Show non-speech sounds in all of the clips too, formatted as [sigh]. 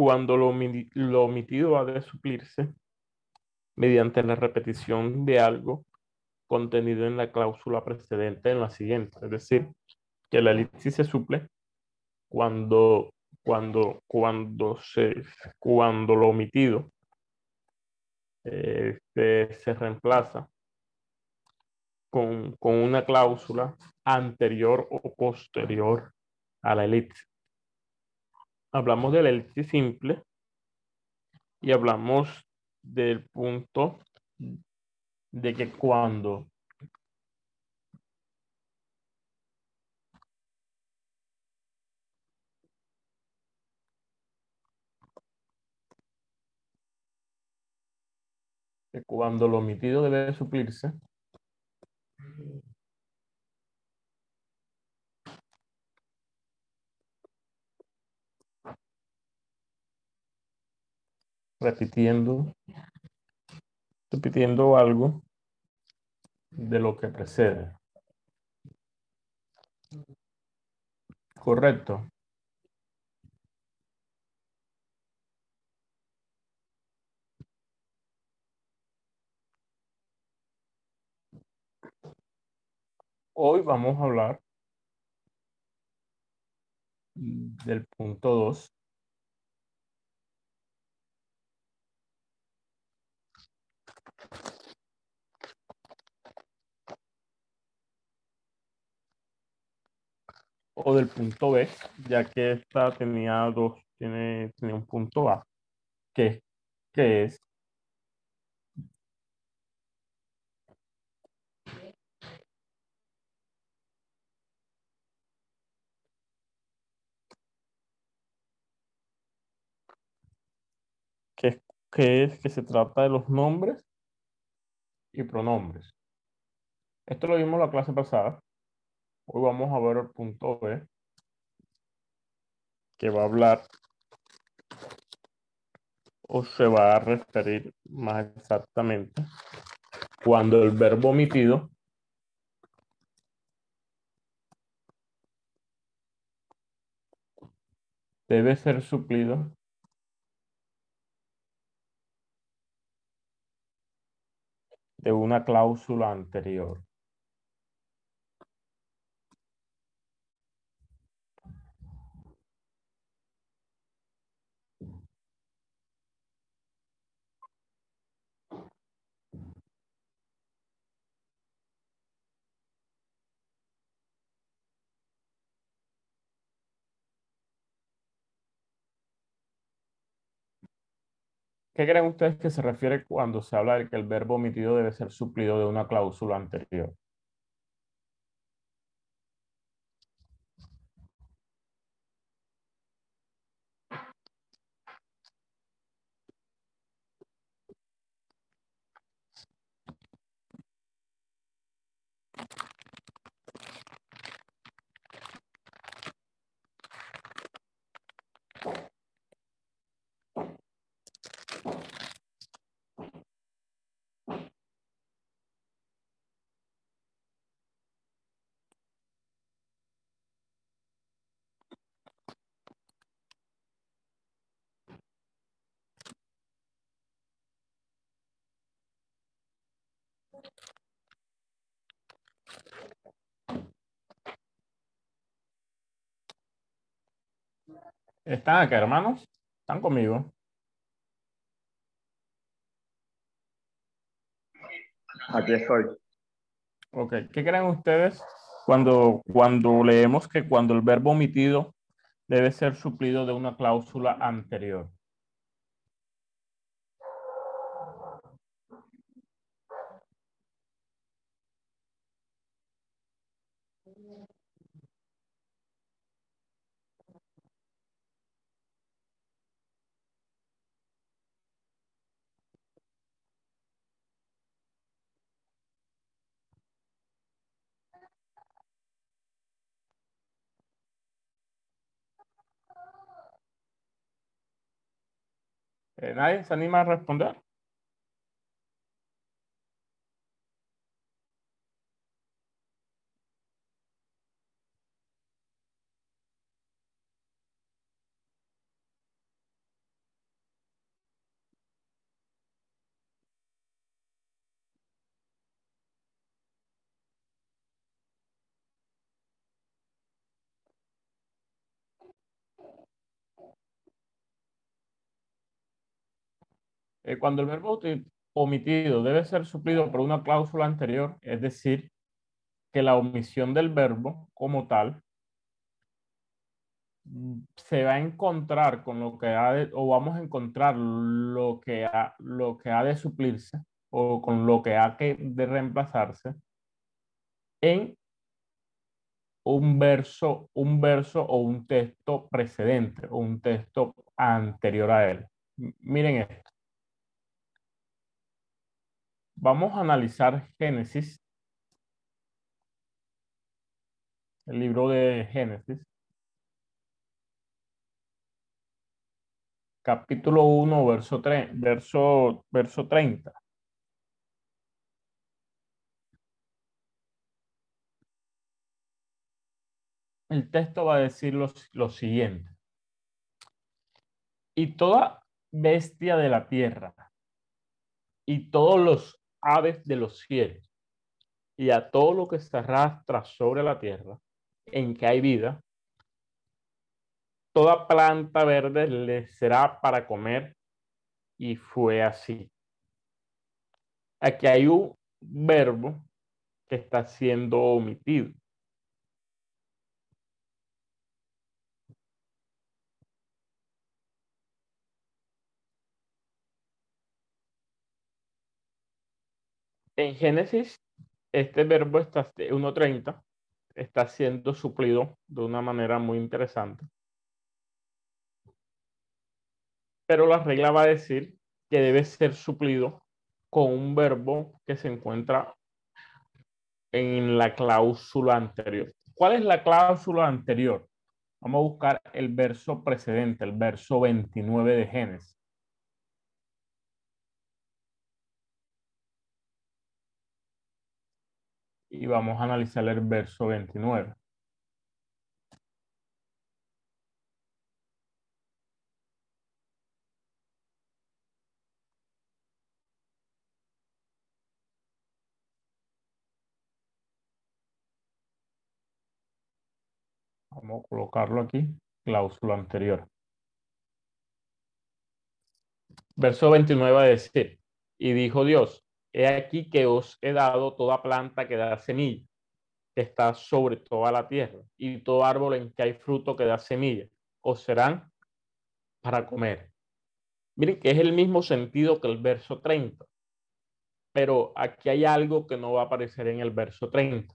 cuando lo, lo omitido ha de suplirse mediante la repetición de algo contenido en la cláusula precedente en la siguiente. Es decir, que la elipsis se suple cuando, cuando, cuando, se, cuando lo omitido este, se reemplaza con, con una cláusula anterior o posterior a la elipsis. Hablamos de la elipsis simple y hablamos del punto de que cuando que cuando lo omitido debe suplirse repitiendo, repitiendo algo de lo que precede. Correcto. Hoy vamos a hablar del punto 2 o del punto B, ya que esta tenía dos, tiene, tiene un punto A, que, que es que, que es que se trata de los nombres y pronombres. Esto lo vimos la clase pasada. Hoy vamos a ver el punto B, que va a hablar o se va a referir más exactamente cuando el verbo omitido debe ser suplido de una cláusula anterior. ¿Qué creen ustedes que se refiere cuando se habla de que el verbo omitido debe ser suplido de una cláusula anterior? ¿Están acá, hermanos? ¿Están conmigo? Aquí estoy. Ok, ¿qué creen ustedes cuando, cuando leemos que cuando el verbo omitido debe ser suplido de una cláusula anterior? ¿Nadie se anima a responder? Eh, cuando el verbo omitido debe ser suplido por una cláusula anterior, es decir, que la omisión del verbo como tal mm, se va a encontrar con lo que ha de, o vamos a encontrar lo que ha, lo que ha de suplirse o con lo que ha que de reemplazarse en un verso, un verso o un texto precedente o un texto anterior a él. Miren esto. Vamos a analizar Génesis, el libro de Génesis, capítulo 1, verso, 3, verso, verso 30. El texto va a decir lo siguiente. Y toda bestia de la tierra y todos los aves de los cielos y a todo lo que se arrastra sobre la tierra en que hay vida, toda planta verde le será para comer y fue así. Aquí hay un verbo que está siendo omitido. En Génesis, este verbo está 1.30 está siendo suplido de una manera muy interesante. Pero la regla va a decir que debe ser suplido con un verbo que se encuentra en la cláusula anterior. ¿Cuál es la cláusula anterior? Vamos a buscar el verso precedente, el verso 29 de Génesis. Y vamos a analizar el verso 29. Vamos a colocarlo aquí, cláusula anterior. Verso 29 va a decir, y dijo Dios, He aquí que os he dado toda planta que da semilla, que está sobre toda la tierra, y todo árbol en que hay fruto que da semilla, os serán para comer. Miren que es el mismo sentido que el verso 30, pero aquí hay algo que no va a aparecer en el verso 30.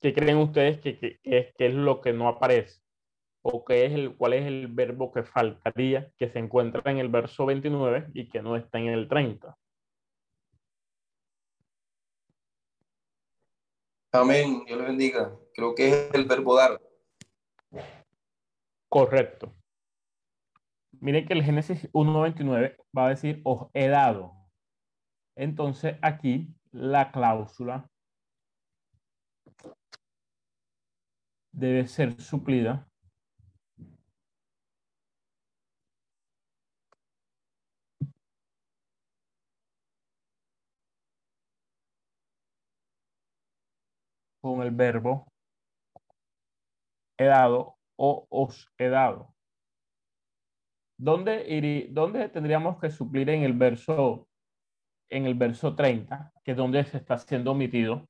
¿Qué creen ustedes que, es, es lo que no aparece? ¿O qué es el, cuál es el verbo que faltaría que se encuentra en el verso 29 y que no está en el 30? Amén. Dios le bendiga. Creo que es el verbo dar. Correcto. Miren que el Génesis 1.29 va a decir, os he dado. Entonces aquí la cláusula debe ser suplida con el verbo he dado o os he dado. ¿Dónde, ¿Dónde tendríamos que suplir en el verso en el verso 30, que es donde se está siendo omitido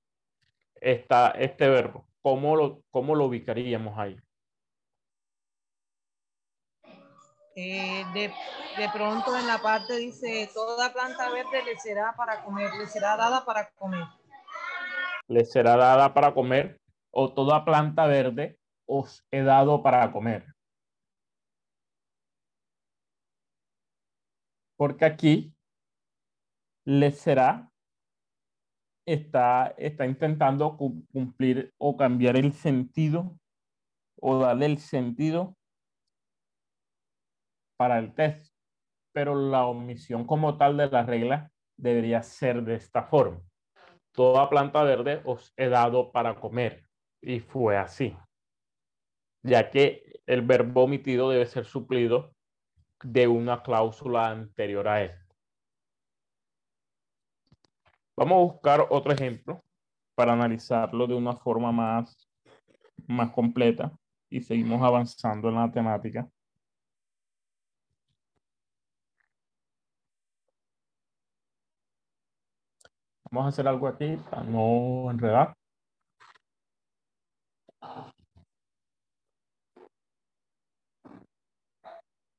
está este verbo? ¿Cómo lo, cómo lo ubicaríamos ahí? Eh, de, de, pronto en la parte dice, toda planta verde le será para comer, le será dada para comer les será dada para comer, o toda planta verde os he dado para comer. Porque aquí les será, está, está intentando cumplir o cambiar el sentido o darle el sentido para el texto. pero la omisión como tal de la regla debería ser de esta forma. Toda planta verde os he dado para comer. Y fue así. Ya que el verbo omitido debe ser suplido de una cláusula anterior a él. Vamos a buscar otro ejemplo para analizarlo de una forma más, más completa y seguimos avanzando en la temática. Vamos a hacer algo aquí para no enredar.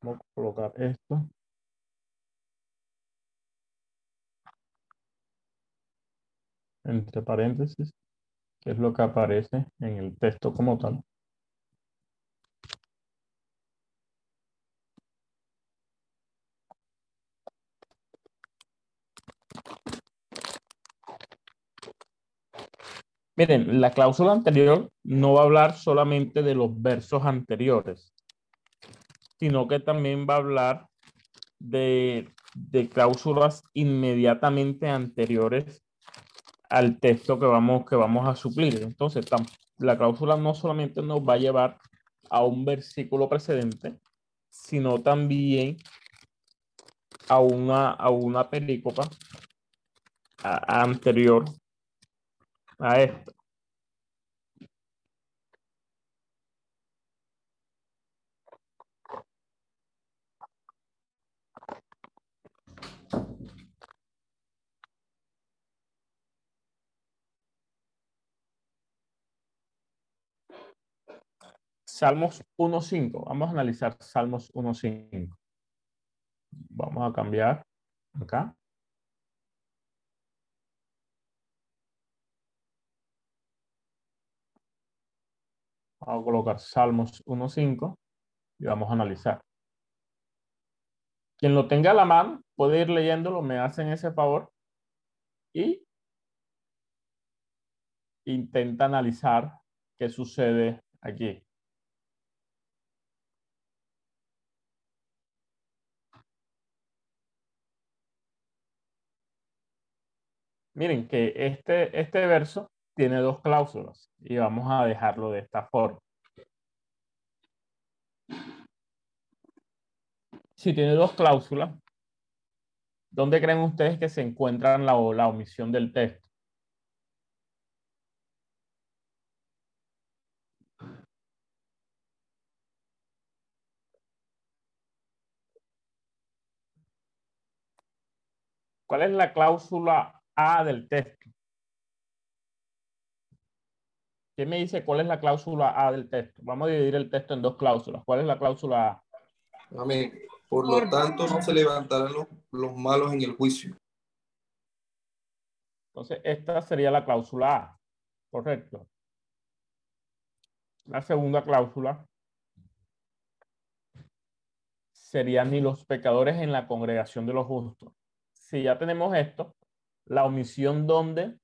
Vamos a colocar esto. Entre paréntesis, que es lo que aparece en el texto como tal. Miren, la cláusula anterior no va a hablar solamente de los versos anteriores, sino que también va a hablar de, de cláusulas inmediatamente anteriores al texto que vamos, que vamos a suplir. Entonces, la cláusula no solamente nos va a llevar a un versículo precedente, sino también a una, a una película anterior a esto. Salmos 1.5. Vamos a analizar Salmos 1.5. Vamos a cambiar acá. Vamos a colocar Salmos 1.5 y vamos a analizar. Quien lo tenga a la mano puede ir leyéndolo, me hacen ese favor y intenta analizar qué sucede aquí. Miren que este, este verso tiene dos cláusulas y vamos a dejarlo de esta forma. Si tiene dos cláusulas, ¿dónde creen ustedes que se encuentran la, la omisión del texto? ¿Cuál es la cláusula A del texto? ¿Qué me dice cuál es la cláusula A del texto? Vamos a dividir el texto en dos cláusulas. ¿Cuál es la cláusula A? Amén. Por lo tanto, no se levantarán los, los malos en el juicio. Entonces, esta sería la cláusula A. Correcto. La segunda cláusula sería ni los pecadores en la congregación de los justos. Si ya tenemos esto, la omisión ¿dónde?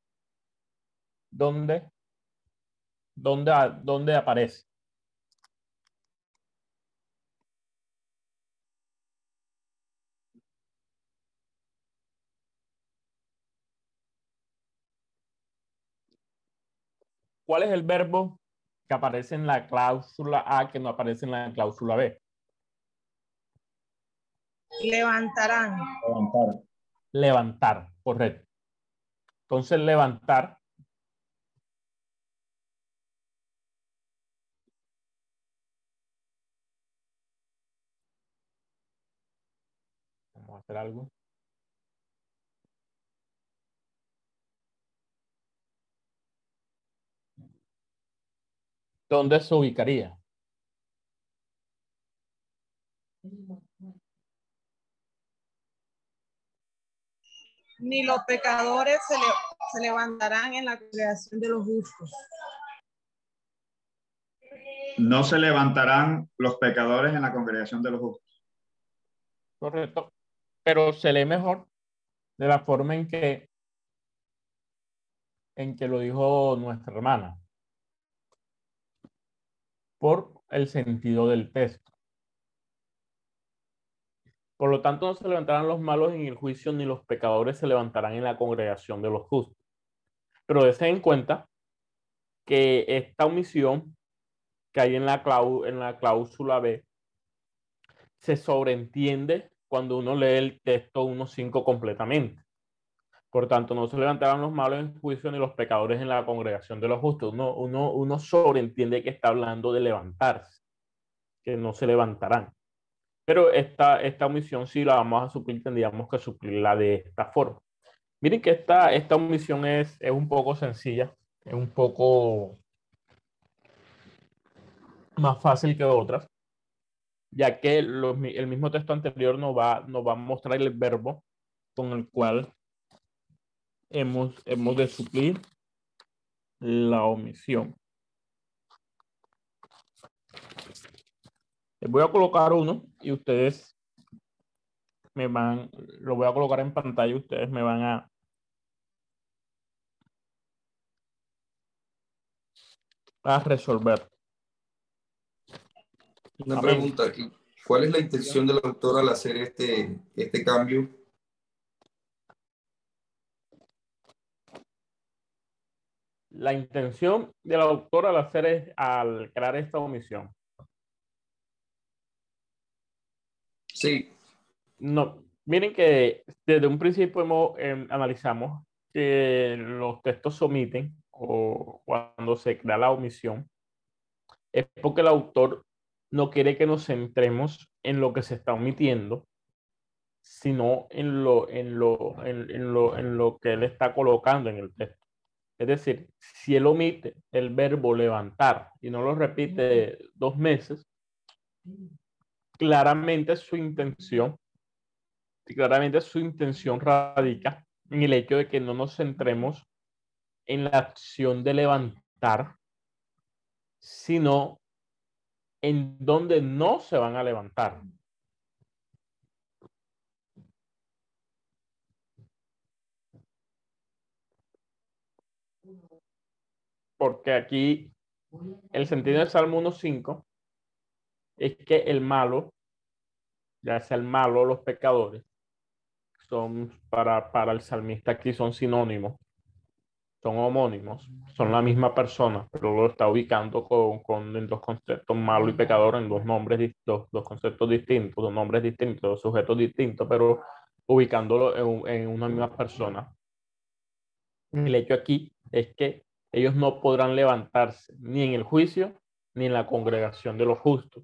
¿Dónde? ¿Dónde, dónde aparece? ¿Cuál es el verbo que aparece en la cláusula A que no aparece en la cláusula B? Levantarán. Levantar. Levantar, correcto. Entonces, levantar hacer algo. ¿Dónde se ubicaría? Ni los pecadores se, le, se levantarán en la creación de los justos. No se levantarán los pecadores en la congregación de los justos. Correcto. Pero se lee mejor de la forma en que en que lo dijo nuestra hermana. Por el sentido del texto. Por lo tanto, no se levantarán los malos en el juicio, ni los pecadores se levantarán en la congregación de los justos. Pero deseen en cuenta que esta omisión que hay en la, en la cláusula B se sobreentiende cuando uno lee el texto 1.5 completamente. Por tanto, no se levantarán los malos en juicio ni los pecadores en la congregación de los justos. Uno, uno, uno sobreentiende que está hablando de levantarse, que no se levantarán. Pero esta, esta omisión, si la vamos a suplir, tendríamos que suplirla de esta forma. Miren que esta, esta omisión es, es un poco sencilla, es un poco más fácil que otras, ya que el mismo texto anterior nos va, nos va a mostrar el verbo con el cual hemos, hemos de suplir la omisión. Les voy a colocar uno y ustedes me van, lo voy a colocar en pantalla y ustedes me van a resolver. Una pregunta aquí. ¿Cuál es la intención del autor al hacer este, este cambio? La intención del autor al hacer es al crear esta omisión. Sí. No, miren que desde un principio hemos, em, analizamos que los textos se omiten o cuando se crea la omisión es porque el autor no quiere que nos centremos en lo que se está omitiendo, sino en lo, en lo, en, lo, en lo que él está colocando en el texto. Es decir, si él omite el verbo levantar y no lo repite dos meses, claramente su intención, claramente su intención radica en el hecho de que no nos centremos en la acción de levantar, sino en donde no se van a levantar. Porque aquí el sentido del Salmo 1.5 es que el malo, ya sea el malo los pecadores, son para, para el salmista aquí son sinónimos son homónimos, son la misma persona, pero lo está ubicando con, con dos conceptos malo y pecador en dos nombres, dos, dos conceptos distintos, dos nombres distintos, dos sujetos distintos, pero ubicándolo en, en una misma persona. El hecho aquí es que ellos no podrán levantarse ni en el juicio ni en la congregación de los justos.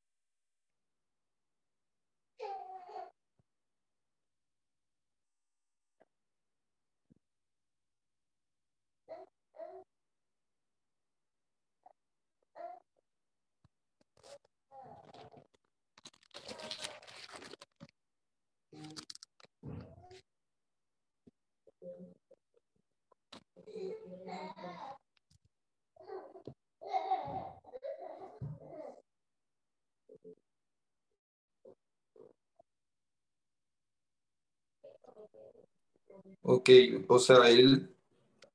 Ok, o sea, él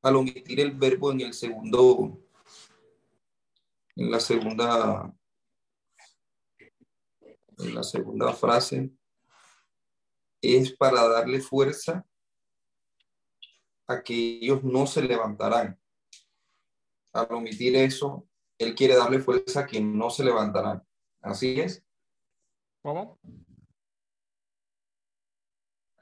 al omitir el verbo en el segundo, en la segunda, en la segunda frase, es para darle fuerza a que ellos no se levantarán. Al omitir eso, él quiere darle fuerza a que no se levantarán. Así es. ¿Cómo?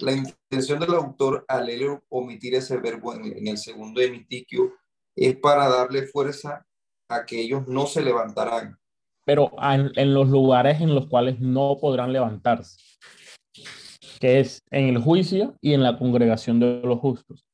La intención del autor al omitir ese verbo en, el segundo emitiquio es para darle fuerza a que ellos no se levantarán. Pero en, los lugares en los cuales no podrán levantarse, que es en el juicio y en la congregación de los justos.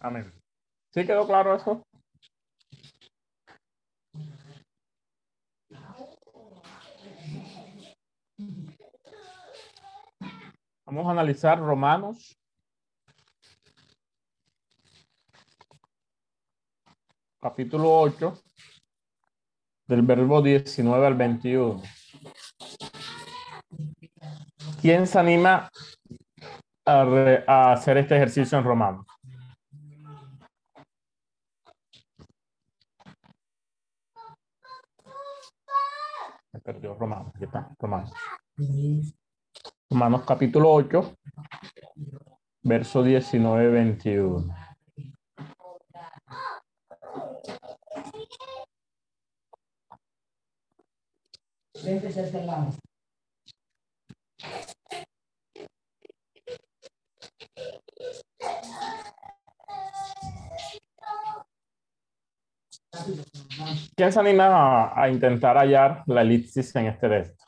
Amén. ¿Sí quedó claro eso? Vamos a analizar Romanos. Capítulo 8, del verbo 19 al 21. ¿Quién se anima a, re- a hacer este ejercicio en Romanos? Me perdió Romanos. Romanos capítulo 8, verso 19, 21. ¿Quién se anima a, a intentar hallar la elipsis en este texto?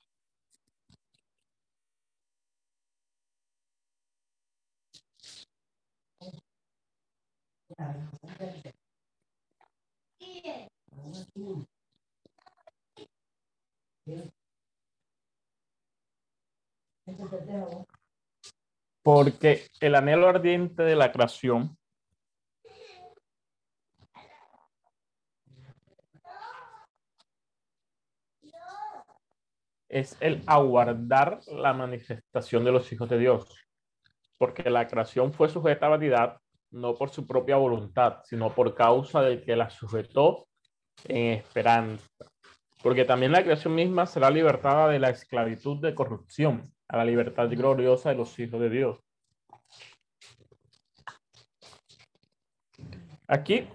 Porque el anhelo ardiente de la creación es el aguardar la manifestación de los hijos de Dios. Porque la creación fue sujeta a vanidad no por su propia voluntad, sino por causa del que la sujetó en esperanza. Porque también la creación misma será libertada de la esclavitud de corrupción a la libertad gloriosa de los hijos de Dios. Aquí,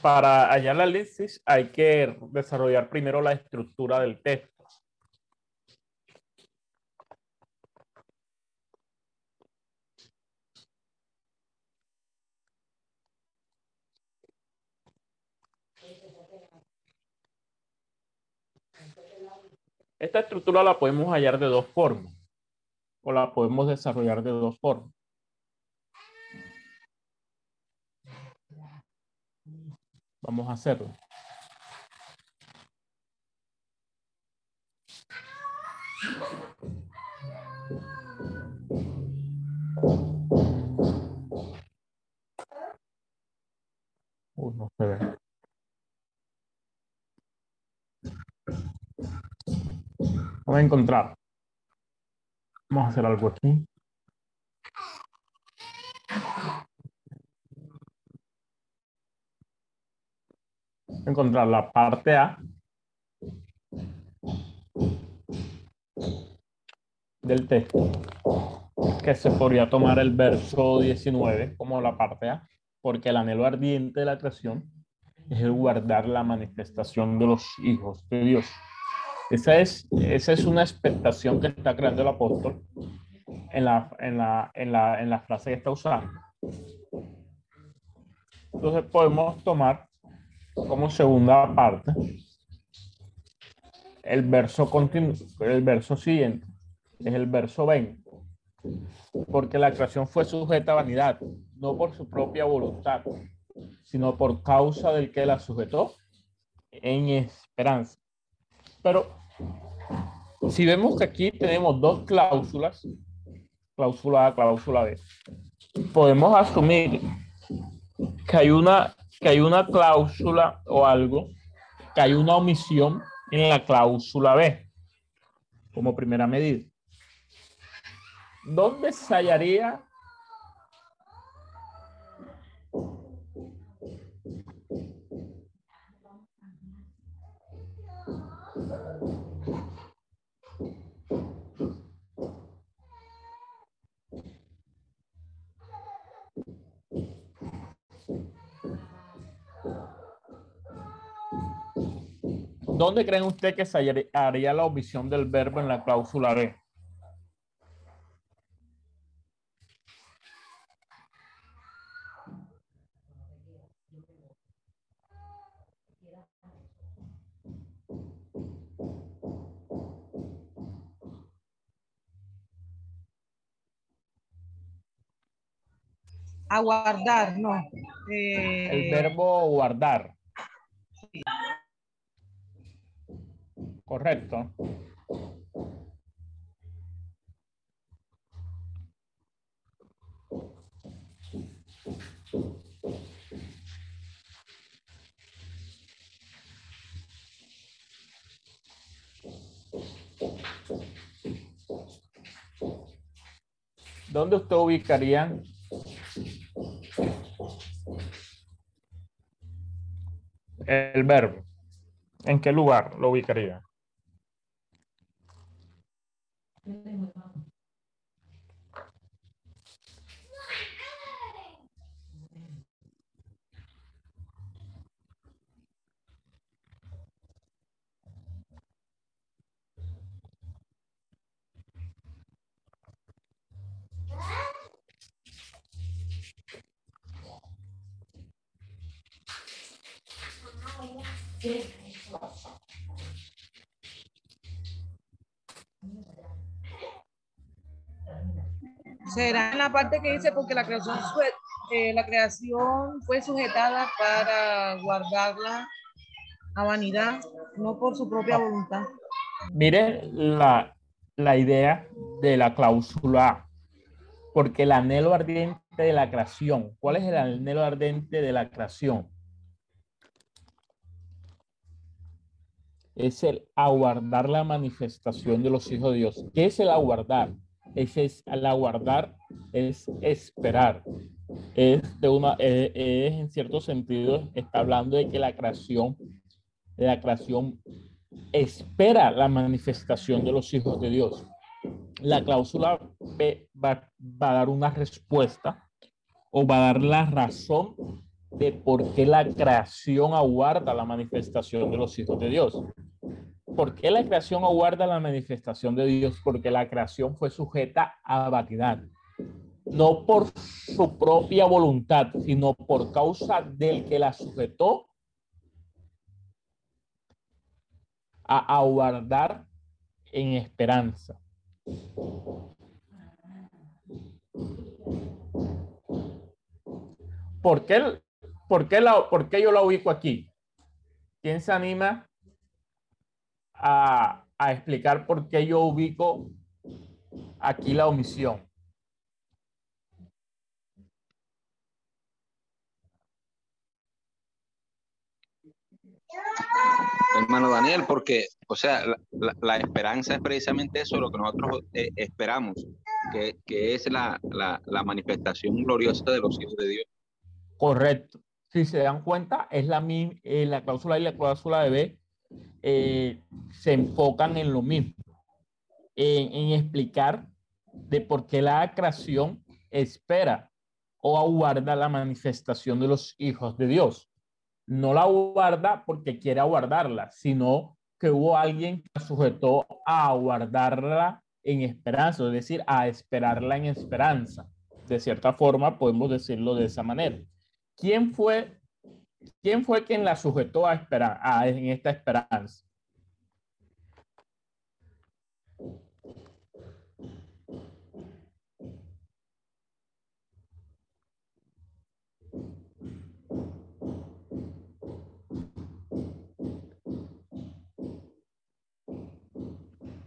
para hallar la elipsis, hay que desarrollar primero la estructura del texto. Esta estructura la podemos hallar de dos formas, o la podemos desarrollar de dos formas. Vamos a hacerlo. Uy, no se ve. Vamos a encontrar. Vamos a hacer algo aquí. Encontrar la parte A del texto, que se podría tomar el verso 19 como la parte A, porque el anhelo ardiente de la creación es el guardar la manifestación de los hijos de Dios. Esa es, esa es una expectación que está creando el apóstol en la, en la, en la, en la frase que está usando. Entonces podemos tomar como segunda parte el verso continuo, el verso siguiente, es el verso 20. Porque la creación fue sujeta a vanidad, no por su propia voluntad, sino por causa del que la sujetó en esperanza. Pero si vemos que aquí tenemos dos cláusulas, cláusula A, cláusula B, podemos asumir que hay una, que hay una cláusula o algo, que hay una omisión en la cláusula B, como primera medida. ¿Dónde se hallaría ¿Dónde creen usted que se haría la omisión del verbo en la cláusula B? Aguardar, no. El eh, verbo guardar. Correcto. ¿Dónde usted ubicaría el verbo? ¿En qué lugar lo ubicaría? Sim. Será en la parte que dice porque la creación eh, la creación fue sujetada para guardarla a vanidad, no por su propia voluntad. Mire la, la idea de la cláusula porque el anhelo ardiente de la creación, ¿cuál es el anhelo ardiente de la creación? Es el aguardar la manifestación de los hijos de Dios. ¿Qué es el aguardar? Ese es el aguardar, es esperar. Es de una, eh, es en cierto sentido, está hablando de que la creación, la creación espera la manifestación de los hijos de Dios. La cláusula B va a dar una respuesta o va a dar la razón de por qué la creación aguarda la manifestación de los hijos de Dios. ¿Por qué la creación aguarda la manifestación de Dios? Porque la creación fue sujeta a vanidad. No por su propia voluntad, sino por causa del que la sujetó a aguardar en esperanza. ¿Por qué, por qué, la, por qué yo la ubico aquí? ¿Quién se anima a, a explicar por qué yo ubico aquí la omisión? hermano Daniel, porque, o sea, la, la- la esperanza es precisamente eso, lo que nosotros eh, esperamos, que, que es la, la- manifestación gloriosa de los hijos de Dios. Correcto. Si se dan cuenta, es la, eh, la cláusula y la cláusula de B eh, se enfocan en lo mismo, en, explicar de por qué la creación espera o aguarda la manifestación de los hijos de Dios. No la aguarda porque quiere aguardarla, sino que hubo alguien que la sujetó a aguardarla en esperanza, es decir, a esperarla en esperanza. De cierta forma, podemos decirlo de esa manera. ¿Quién fue, quién fue quien la sujetó a esperar a, en esta esperanza?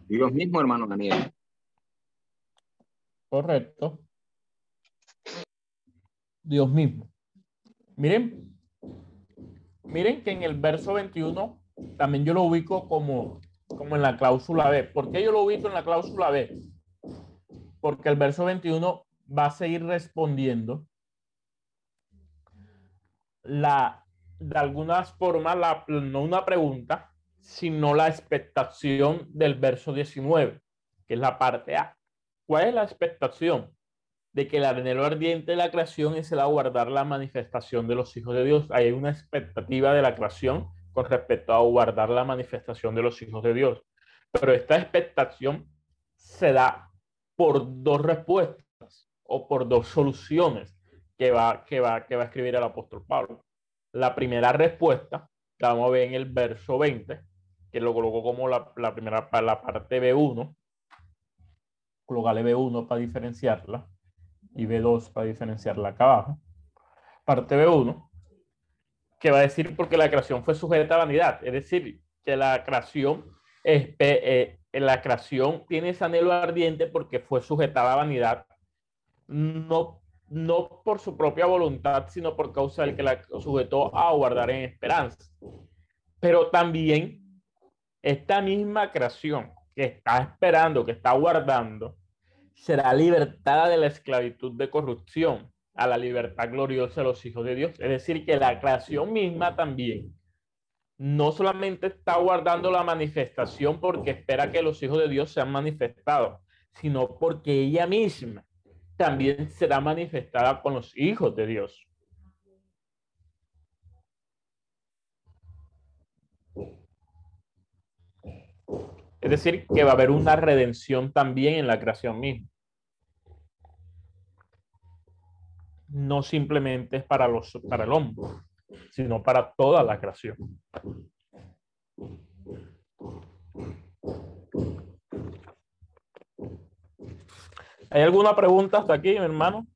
Dios mismo, hermano Daniel. Correcto. Dios mismo. Miren, miren que en el verso 21 también yo lo ubico como, como en la cláusula B. ¿Por qué yo lo ubico en la cláusula B? Porque el verso 21 va a seguir respondiendo la, de algunas formas, la, no una pregunta, sino la expectación del verso 19, que es la parte A. ¿Cuál es la expectación? De que el anhelo ardiente de la creación es el aguardar la manifestación de los hijos de Dios. Hay una expectativa de la creación con respecto a aguardar la manifestación de los hijos de Dios. Pero esta expectación se da por dos respuestas o por dos soluciones que va, que va, que va a escribir el apóstol Pablo. La primera respuesta, que vamos a ver en el verso 20, que lo colocó como la, la primera la parte B1, colocarle B1 para diferenciarla. Y B2 para diferenciarla acá abajo. Parte B1, que va a decir porque la creación fue sujeta a vanidad, es decir, que la creación, es, eh, la creación tiene ese anhelo ardiente porque fue sujetada a vanidad, no, no por su propia voluntad, sino por causa del que la sujetó a guardar en esperanza. Pero también esta misma creación que está esperando, que está guardando, será libertada de la esclavitud de corrupción a la libertad gloriosa de los hijos de Dios. Es decir, que la creación misma también no solamente está guardando la manifestación porque espera que los hijos de Dios sean manifestados, sino porque ella misma también será manifestada con los hijos de Dios. Es decir, que va a haber una redención también en la creación misma. No simplemente es para, los, para el hombre, sino para toda la creación. ¿Hay alguna pregunta hasta aquí, mi hermano?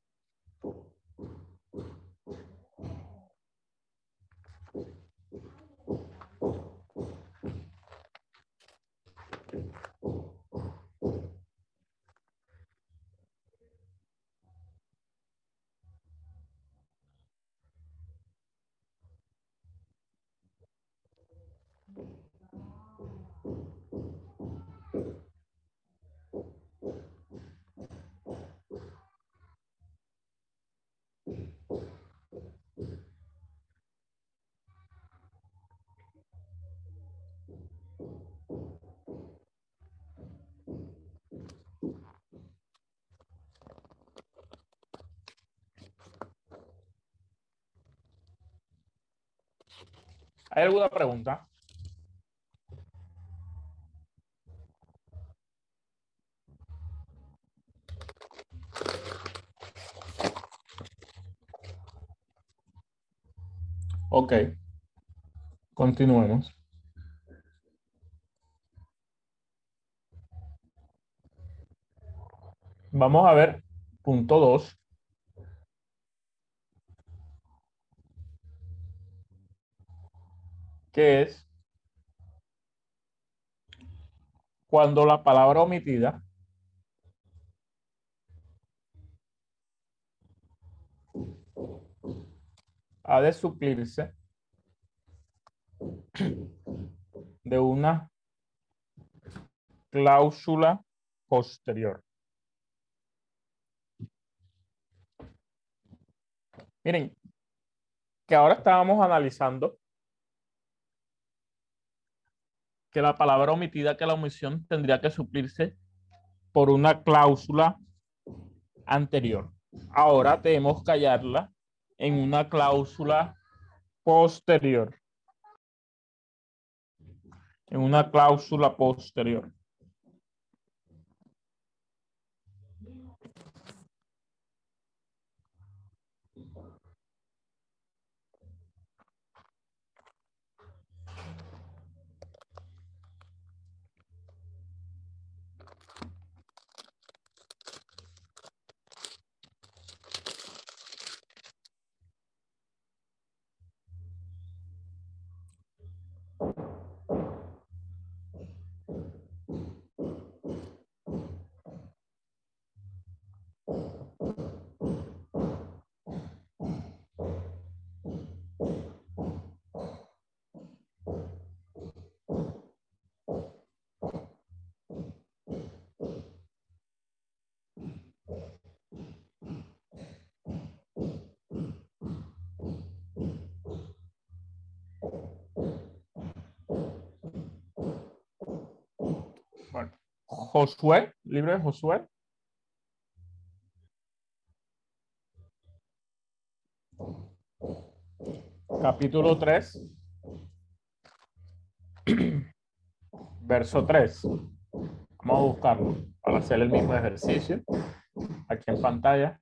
¿Hay alguna pregunta? Ok. Continuemos. Vamos a ver punto 2. Que es cuando la palabra omitida ha de suplirse de una cláusula posterior. Miren, que ahora estábamos analizando que la palabra omitida, que la omisión tendría que suplirse por una cláusula anterior. Ahora tenemos que hallarla en una cláusula posterior. En una cláusula posterior. Josué, libro de Josué. Capítulo 3. [clears throat] Verso 3. Vamos a buscarlo para hacer el mismo ejercicio. Aquí en pantalla.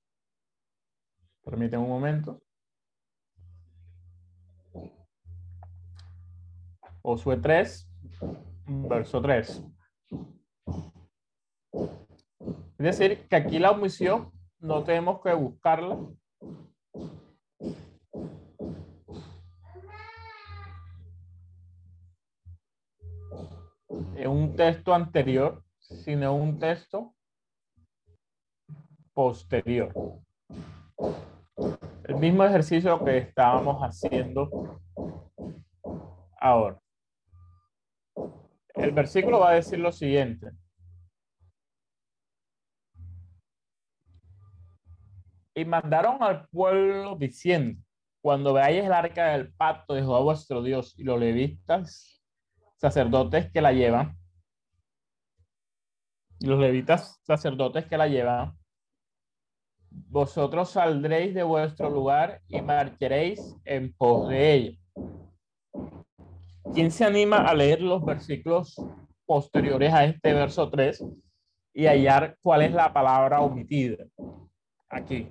Permiten un momento. Josué 3, verso 3. Es decir, que aquí la omisión no tenemos que buscarla. En un texto anterior, sino un texto posterior. El mismo ejercicio que estábamos haciendo ahora. El versículo va a decir lo siguiente. Y mandaron al pueblo diciendo, cuando veáis el arca del pacto de Jehová vuestro Dios y los levitas, sacerdotes que la llevan, y los levitas, sacerdotes que la llevan, vosotros saldréis de vuestro lugar y marcharéis en pos de ella. ¿Quién se anima a leer los versículos posteriores a este verso 3 y hallar cuál es la palabra omitida? Aquí.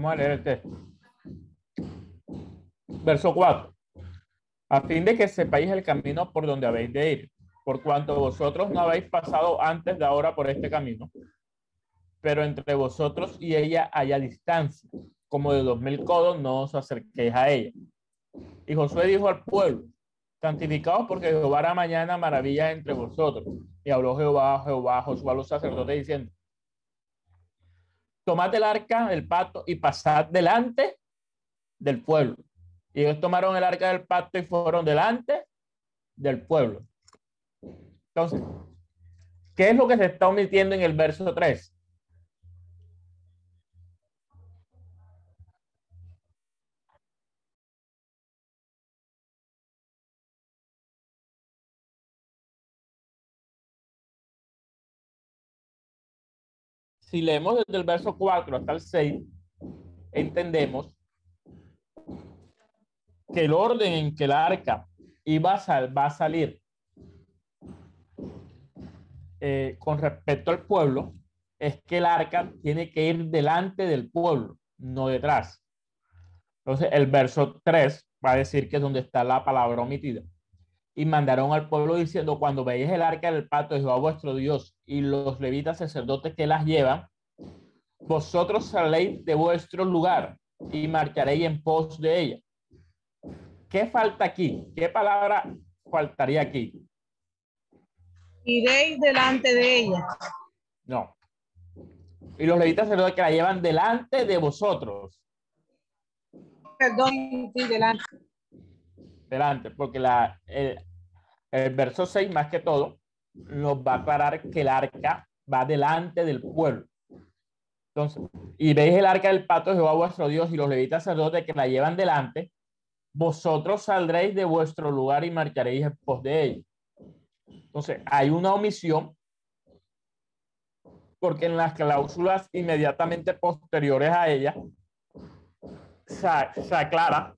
Vamos a leer el texto. Verso 4. A fin de que sepáis el camino por donde habéis de ir, por cuanto vosotros no habéis pasado antes de ahora por este camino, pero entre vosotros y ella haya distancia, como de dos mil codos, no os acerquéis a ella. Y Josué dijo al pueblo, santificaos porque Jehová hará mañana maravillas entre vosotros. Y habló Jehová, Jehová, Josué a los sacerdotes diciendo, tomad el arca del pacto y pasad delante del pueblo. Y ellos tomaron el arca del pacto y fueron delante del pueblo. Entonces, ¿qué es lo que se está omitiendo en el verso 3? Si leemos desde el verso 4 hasta el 6, entendemos que el orden en que el arca iba a, va a salir eh, con respecto al pueblo es que el arca tiene que ir delante del pueblo, no detrás. Entonces, el verso 3 va a decir que es donde está la palabra omitida y mandaron al pueblo diciendo, cuando veáis el arca del pacto de Jehová vuestro Dios y los levitas sacerdotes que las llevan, vosotros saléis de vuestro lugar y marcharéis en pos de ella. ¿Qué falta aquí? ¿Qué palabra faltaría aquí? Iréis delante de ella. No. Y los levitas sacerdotes que la llevan delante de vosotros. Perdón, sí, delante. Delante, porque la, el, el verso 6, más que todo, nos va a aclarar que el arca va delante del pueblo. Entonces, y veis el arca del pato de Jehová vuestro Dios y los levitas sacerdotes que la llevan delante, vosotros saldréis de vuestro lugar y marcharéis en pos de ella. Entonces, hay una omisión porque en las cláusulas inmediatamente posteriores a ella se, se aclara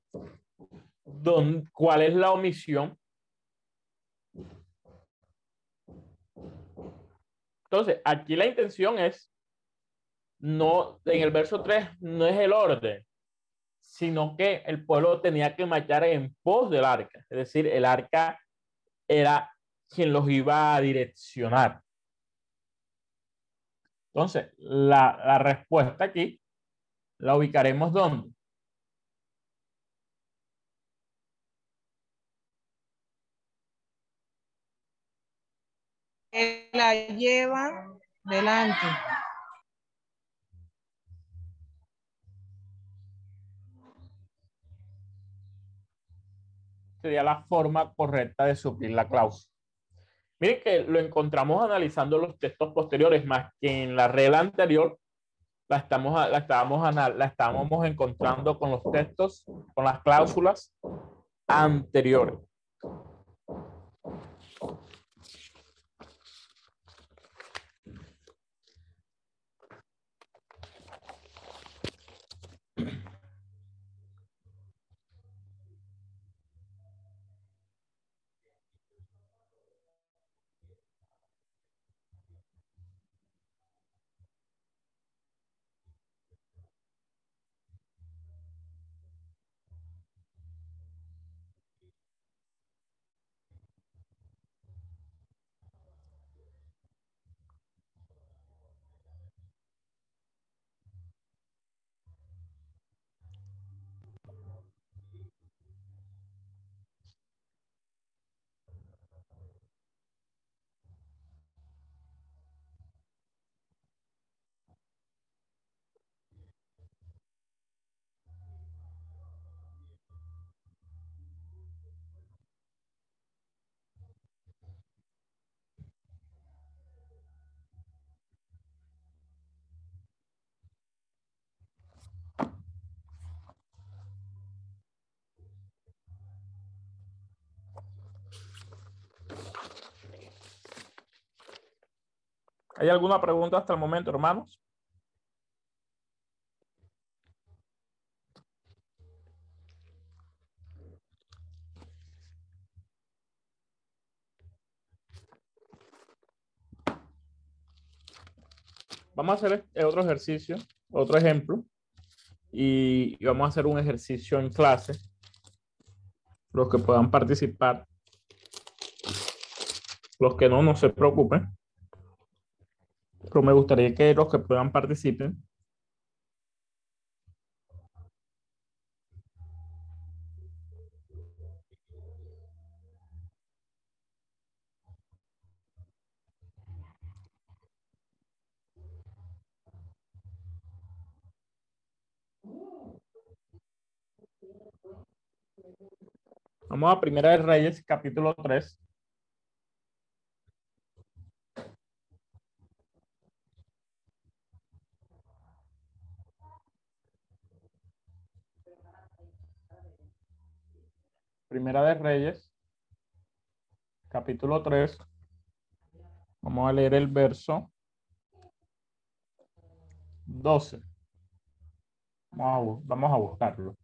don, cuál es la omisión Entonces, aquí la intención es, no, en el verso 3, no es el orden, sino que el pueblo tenía que marchar en pos del arca. Es decir, el arca era quien los iba a direccionar. Entonces, la, la respuesta aquí la ubicaremos ¿dónde? La lleva delante. Sería la forma correcta de suplir la cláusula. Miren que lo encontramos analizando los textos posteriores, más que en la regla anterior, la, estamos, la, estábamos, la estábamos encontrando con los textos, con las cláusulas anteriores. ¿Hay alguna pregunta hasta el momento, hermanos? Vamos a hacer otro ejercicio, otro ejemplo. Y, vamos a hacer un ejercicio en clase. Los que puedan participar. Los que no, no se preocupen. Pero me gustaría que los que puedan participen. Vamos a Primera de Reyes, capítulo 3. Primera de Reyes, capítulo 3. Vamos a leer el verso 12. Vamos a, vamos a buscarlo.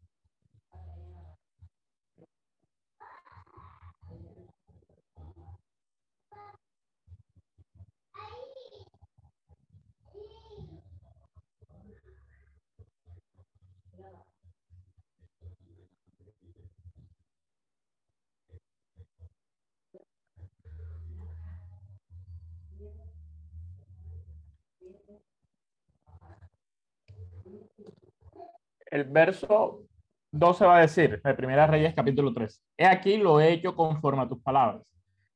El verso 12 va a decir, de Primera Reyes capítulo 3, he aquí lo he hecho conforme a tus palabras.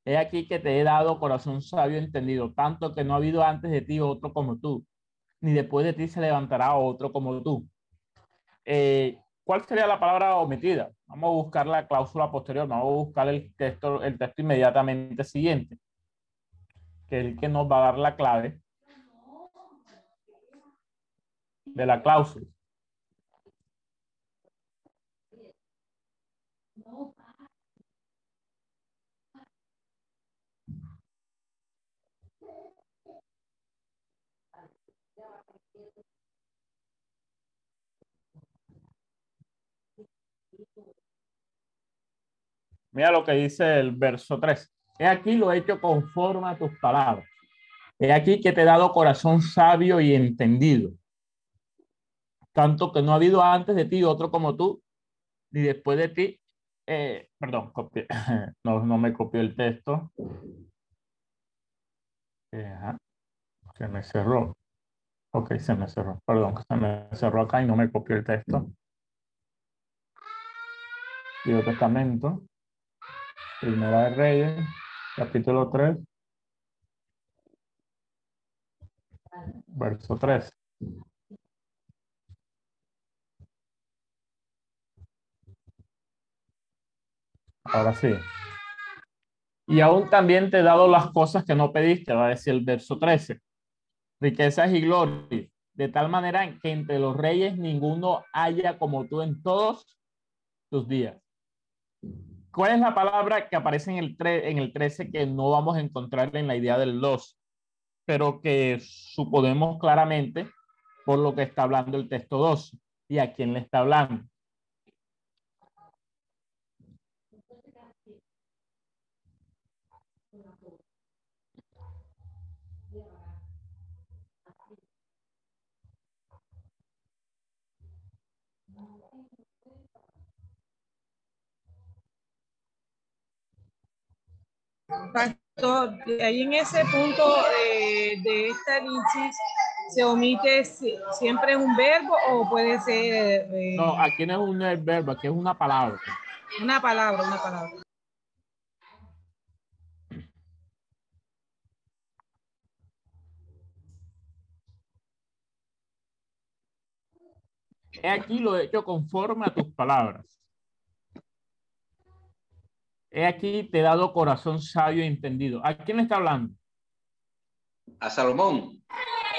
He aquí que te he dado corazón sabio entendido, tanto que no ha habido antes de ti otro como tú, ni después de ti se levantará otro como tú. Eh, ¿Cuál sería la palabra omitida? Vamos a buscar la cláusula posterior, vamos a buscar el texto, el texto inmediatamente siguiente, que es el que nos va a dar la clave de la cláusula. Mira lo que dice el verso 3. He aquí lo he hecho conforme a tus palabras. He aquí que te he dado corazón sabio y entendido. Tanto que no ha habido antes de ti otro como tú, ni después de ti. Eh, perdón, [laughs] no, no me copió el texto. Eh, se me cerró. Ok, se me cerró. Perdón, se me cerró acá y no me copió el texto. Dios Testamento. Primera de Reyes, capítulo 3, verso 3. Ahora sí. Y aún también te he dado las cosas que no pediste, va a decir el verso 13. Riquezas y gloria, de tal manera que entre los reyes ninguno haya como tú en todos tus días. ¿Cuál es la palabra que aparece en el, en el 13 que no vamos a encontrar en la idea del los, pero que suponemos claramente por lo que está hablando el texto 2 y a quién le está hablando? Pastor, ahí en ese punto eh, de esta elipsis, ¿se omite siempre un verbo o puede ser...? Eh, no, aquí no es un verbo, aquí es una palabra. Una palabra, una palabra. Aquí lo he hecho conforme a tus palabras. He aquí te he dado corazón sabio y entendido. ¿A quién le está hablando? A Salomón.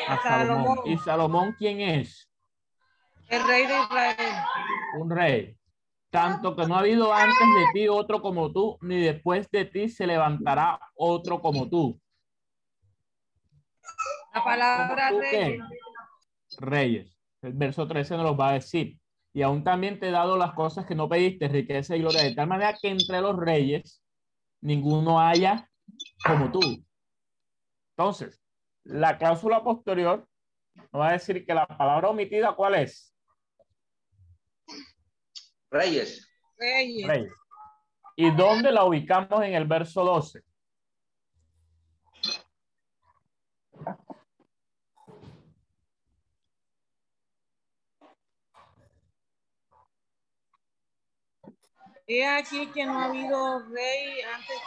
A Salomón. ¿Y Salomón quién es? El rey de Israel. Un rey. Tanto que no ha habido antes de ti otro como tú, ni después de ti se levantará otro como tú. La palabra ¿Tú qué? reyes. Reyes. El verso 13 nos los va a decir. Y aún también te he dado las cosas que no pediste, riqueza y gloria, de tal manera que entre los reyes ninguno haya como tú. Entonces, la cláusula posterior nos va a decir que la palabra omitida, ¿cuál es? Reyes. Reyes. Reyes. ¿Y dónde la ubicamos en el verso 12? He aquí que no ha habido rey antes,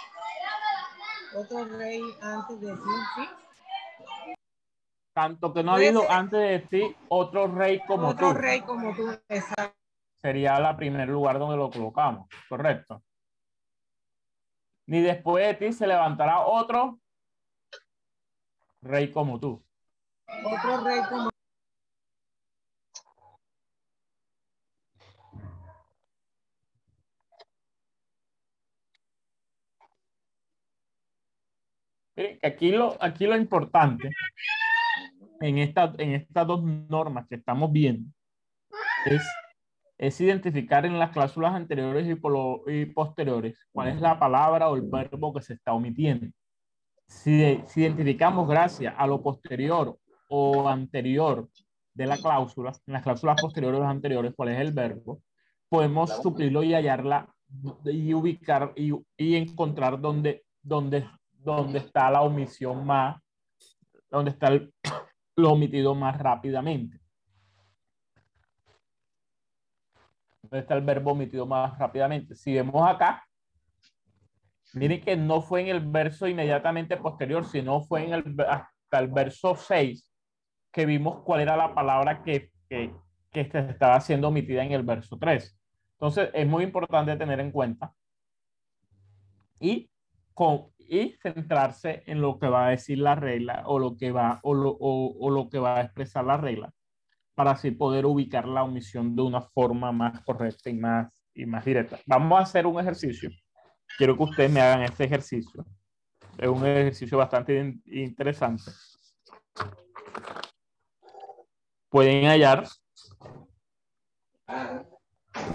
otro rey antes de ti, ¿sí? Tanto que no ha habido ser. antes de ti otro rey como otro tú. rey como tú. Exacto. Sería la primer lugar donde lo colocamos, correcto. Ni después de ti se levantará otro rey como tú. Otro rey como Aquí lo, aquí lo importante en, esta, en estas dos normas que estamos viendo es, es identificar en las cláusulas anteriores y, polo- y posteriores cuál es la palabra o el verbo que se está omitiendo. Si, si identificamos gracias a lo posterior o anterior de la cláusula, en las cláusulas posteriores o anteriores, cuál es el verbo, podemos suplirlo y hallarla y ubicar y, y encontrar dónde, dónde, dónde está la omisión más, dónde está el- [coughs] lo omitido más rápidamente. ¿Dónde está el verbo omitido más rápidamente? Si vemos acá, miren que no fue en el verso inmediatamente posterior, sino fue en el, hasta el verso 6 que vimos cuál era la palabra que, que, que estaba siendo omitida en el verso 3. Entonces, es muy importante tener en cuenta y, con, y centrarse en lo que va a decir la regla o lo que va, o lo, o, lo que va a expresar la regla para así poder ubicar la omisión de una forma más correcta y más, y más directa. Vamos a hacer un ejercicio. Quiero que ustedes me hagan este ejercicio. Es un ejercicio bastante in- interesante. Pueden hallar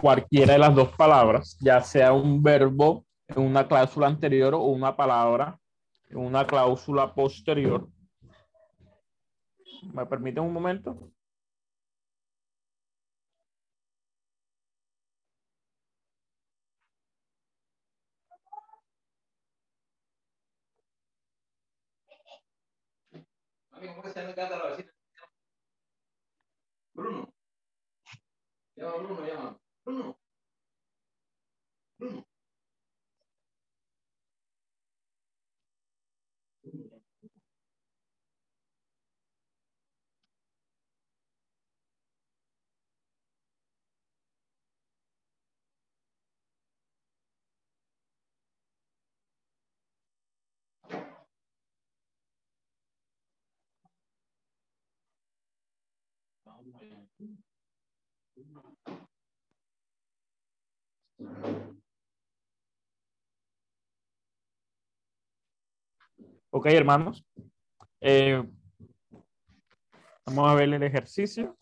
cualquiera de las dos palabras, ya sea un verbo en una cláusula anterior o una palabra en una cláusula posterior. ¿Me permiten un momento? Bruno. Llama Bruno, llama. Bruno. Ok, hermanos. Eh, vamos a ver el ejercicio.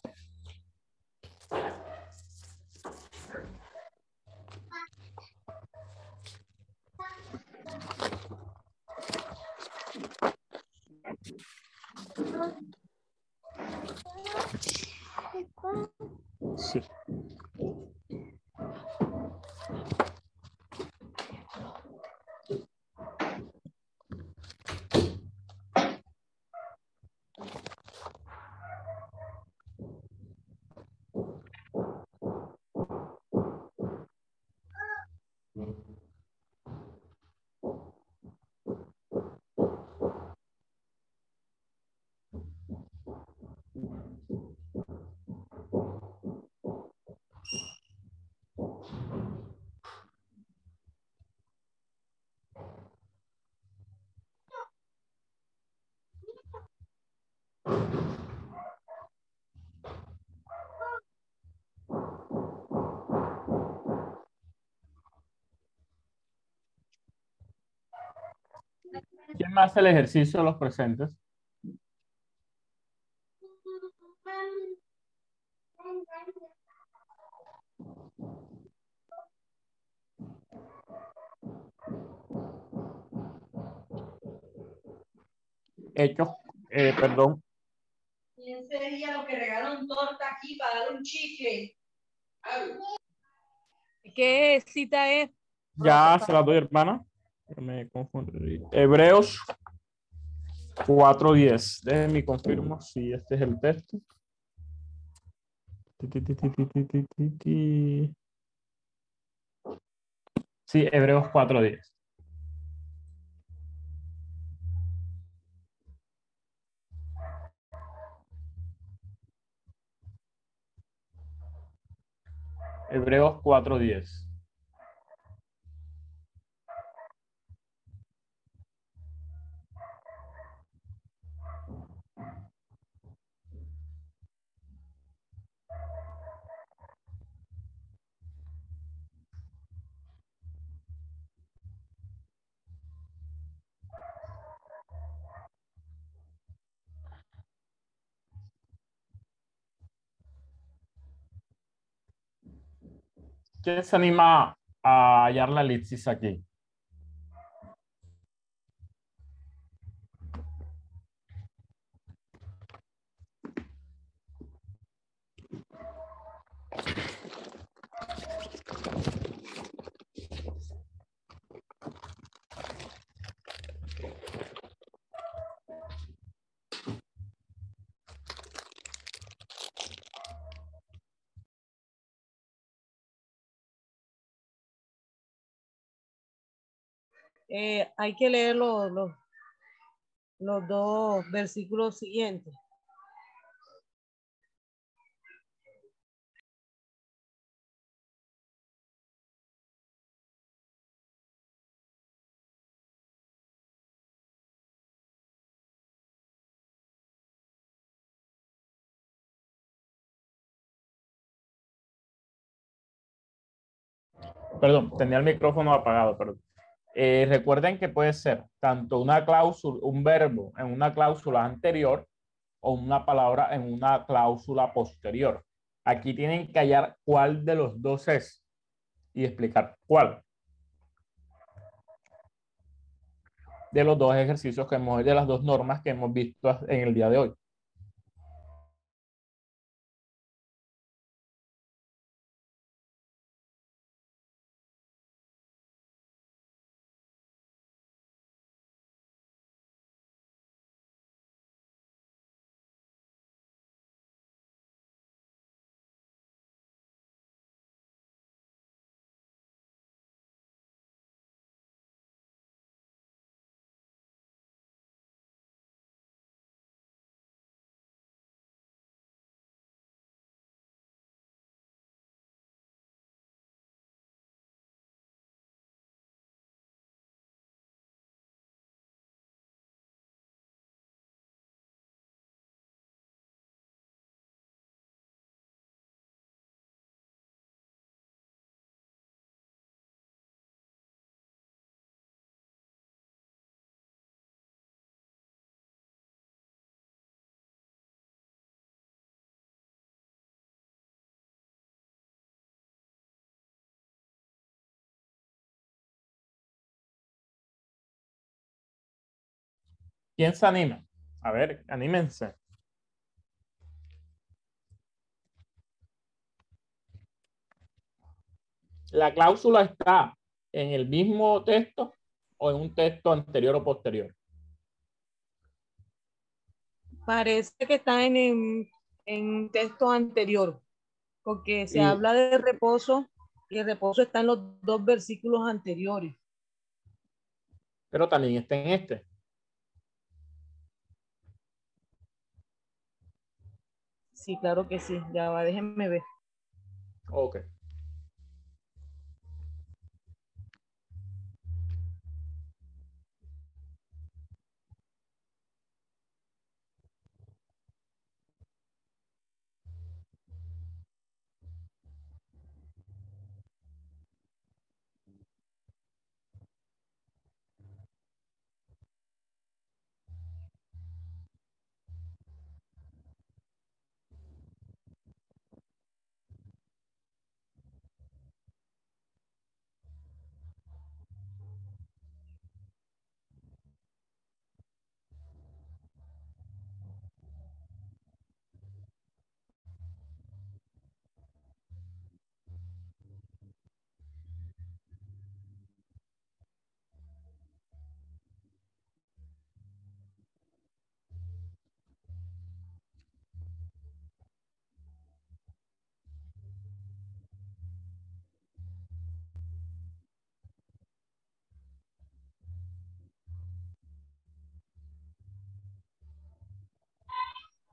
¿Quién más hace el ejercicio de los presentes? Hechos, eh, perdón. ¿Quién sería lo que regalan torta aquí para dar un chicle? ¿Qué cita es? Ya se la doy, hermana me confundí. Hebreos 4.10. Déjenme confirmo si este es el texto. Sí, Hebreos 4.10. Hebreos 4.10. ¿Quién se anima a hallar la elipsis aquí? Eh, hay que leer los, los, los dos versículos siguientes. Perdón, tenía el micrófono apagado, perdón. Eh, recuerden que puede ser tanto una cláusula, un verbo en una cláusula anterior o una palabra en una cláusula posterior. Aquí tienen que hallar cuál de los dos es y explicar cuál. De los dos ejercicios que hemos, de las dos normas que hemos visto en el día de hoy. ¿Quién se anima? A ver, anímense. ¿La cláusula está en el mismo texto o en un texto anterior o posterior? Parece que está en, en, en texto anterior, porque se habla de reposo y el reposo está en los dos versículos anteriores. Pero también está en este. Sí, claro que sí. Ya va, déjenme ver. Ok.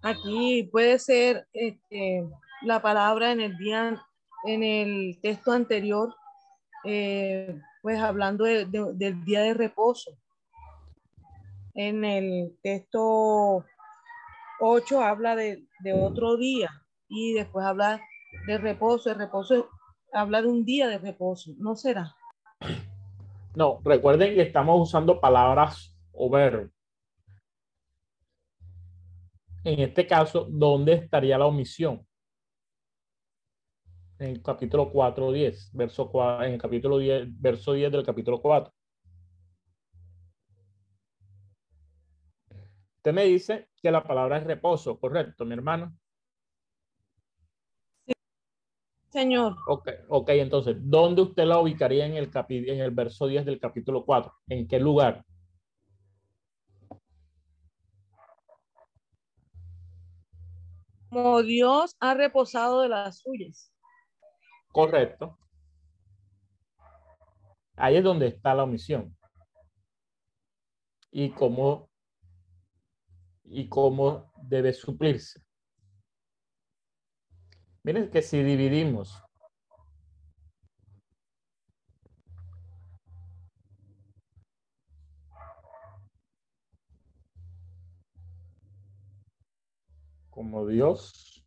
Aquí puede ser este, la palabra en el día, en el texto anterior, eh, pues hablando de- de- del día de reposo. En el texto 8 habla de, de otro día y después habla de reposo. El reposo habla de un día de reposo, ¿no será? No, recuerden que estamos usando palabras o verbos. En este caso, ¿dónde estaría la omisión? En el capítulo 4, 10, verso 4, en el capítulo 10, verso 10 del capítulo 4. Usted me dice que la palabra es reposo, ¿correcto, mi hermano? Señor, Ok, ok, entonces, ¿dónde usted la ubicaría en el, capi- en el verso 10 del capítulo 4? ¿En qué lugar? Como Dios ha reposado de las suyas. Correcto. Ahí es donde está la omisión. Y cómo, y cómo debe suplirse. Miren que si dividimos como Dios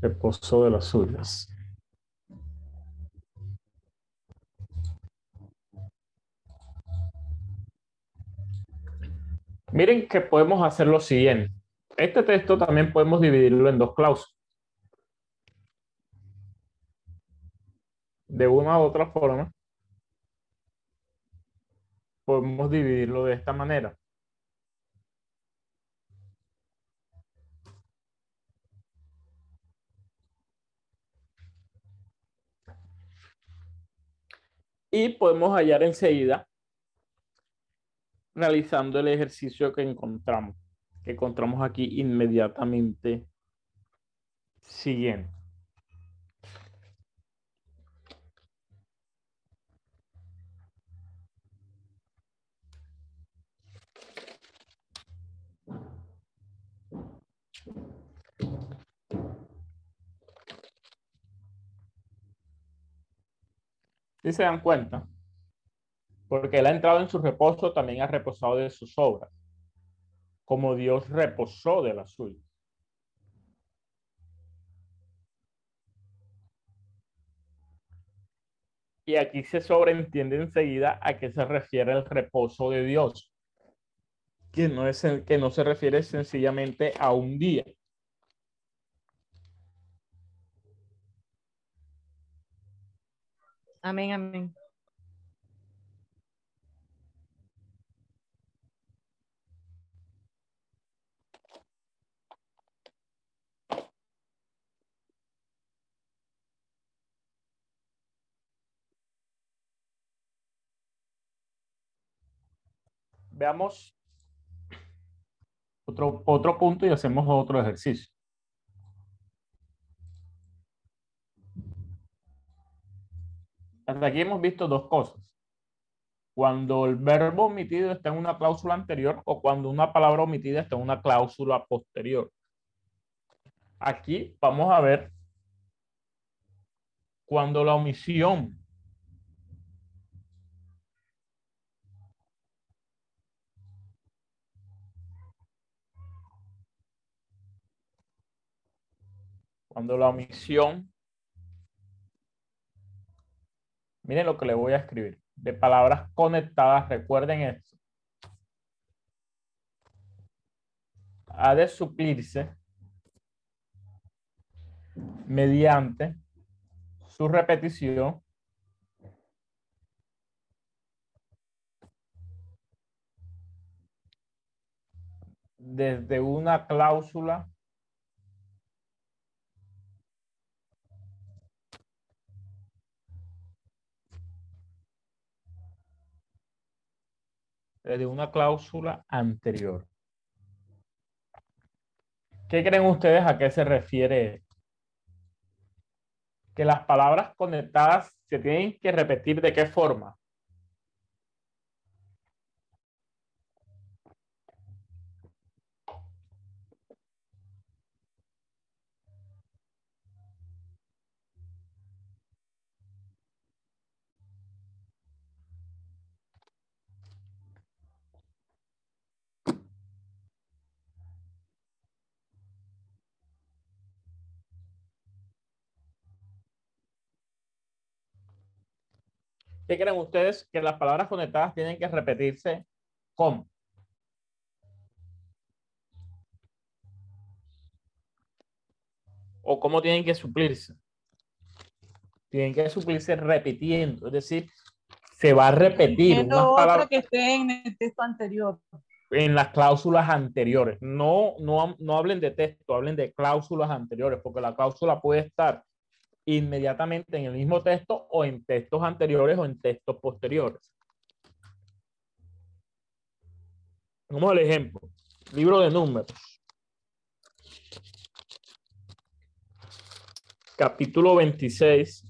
reposó de las suyas. Miren que podemos hacer lo siguiente. Este texto también podemos dividirlo en dos cláusulas. De una u otra forma, podemos dividirlo de esta manera. Y podemos hallar enseguida realizando el ejercicio que encontramos, que encontramos aquí inmediatamente siguiente. Si se dan cuenta, porque él ha entrado en su reposo, también ha reposado de sus obras, como Dios reposó de la suya. Y aquí se sobreentiende enseguida a qué se refiere el reposo de Dios, que no, es, que no se refiere sencillamente a un día. Amén, amén. Veamos otro, otro punto y hacemos otro ejercicio. Hasta aquí hemos visto dos cosas. Cuando el verbo omitido está en una cláusula anterior o cuando una palabra omitida está en una cláusula posterior. Aquí vamos a ver cuando la omisión cuando la omisión miren lo que le voy a escribir. De palabras conectadas recuerden esto. Ha de suplirse mediante su repetición desde una cláusula desde una cláusula anterior. ¿Qué creen ustedes a qué se refiere? Que las palabras conectadas se tienen que repetir de qué forma. ¿Qué creen ustedes? Que las palabras conectadas tienen que repetirse ¿cómo? ¿O cómo tienen que suplirse? Tienen que suplirse repitiendo, es decir, se va a repetir unas otra palabras que esté en el texto anterior. en las cláusulas anteriores. No, no, no hablen de texto, hablen de cláusulas anteriores, porque la cláusula puede estar inmediatamente en el mismo texto o en textos anteriores o en textos posteriores. Vamos al ejemplo. Libro de números. Capítulo 26.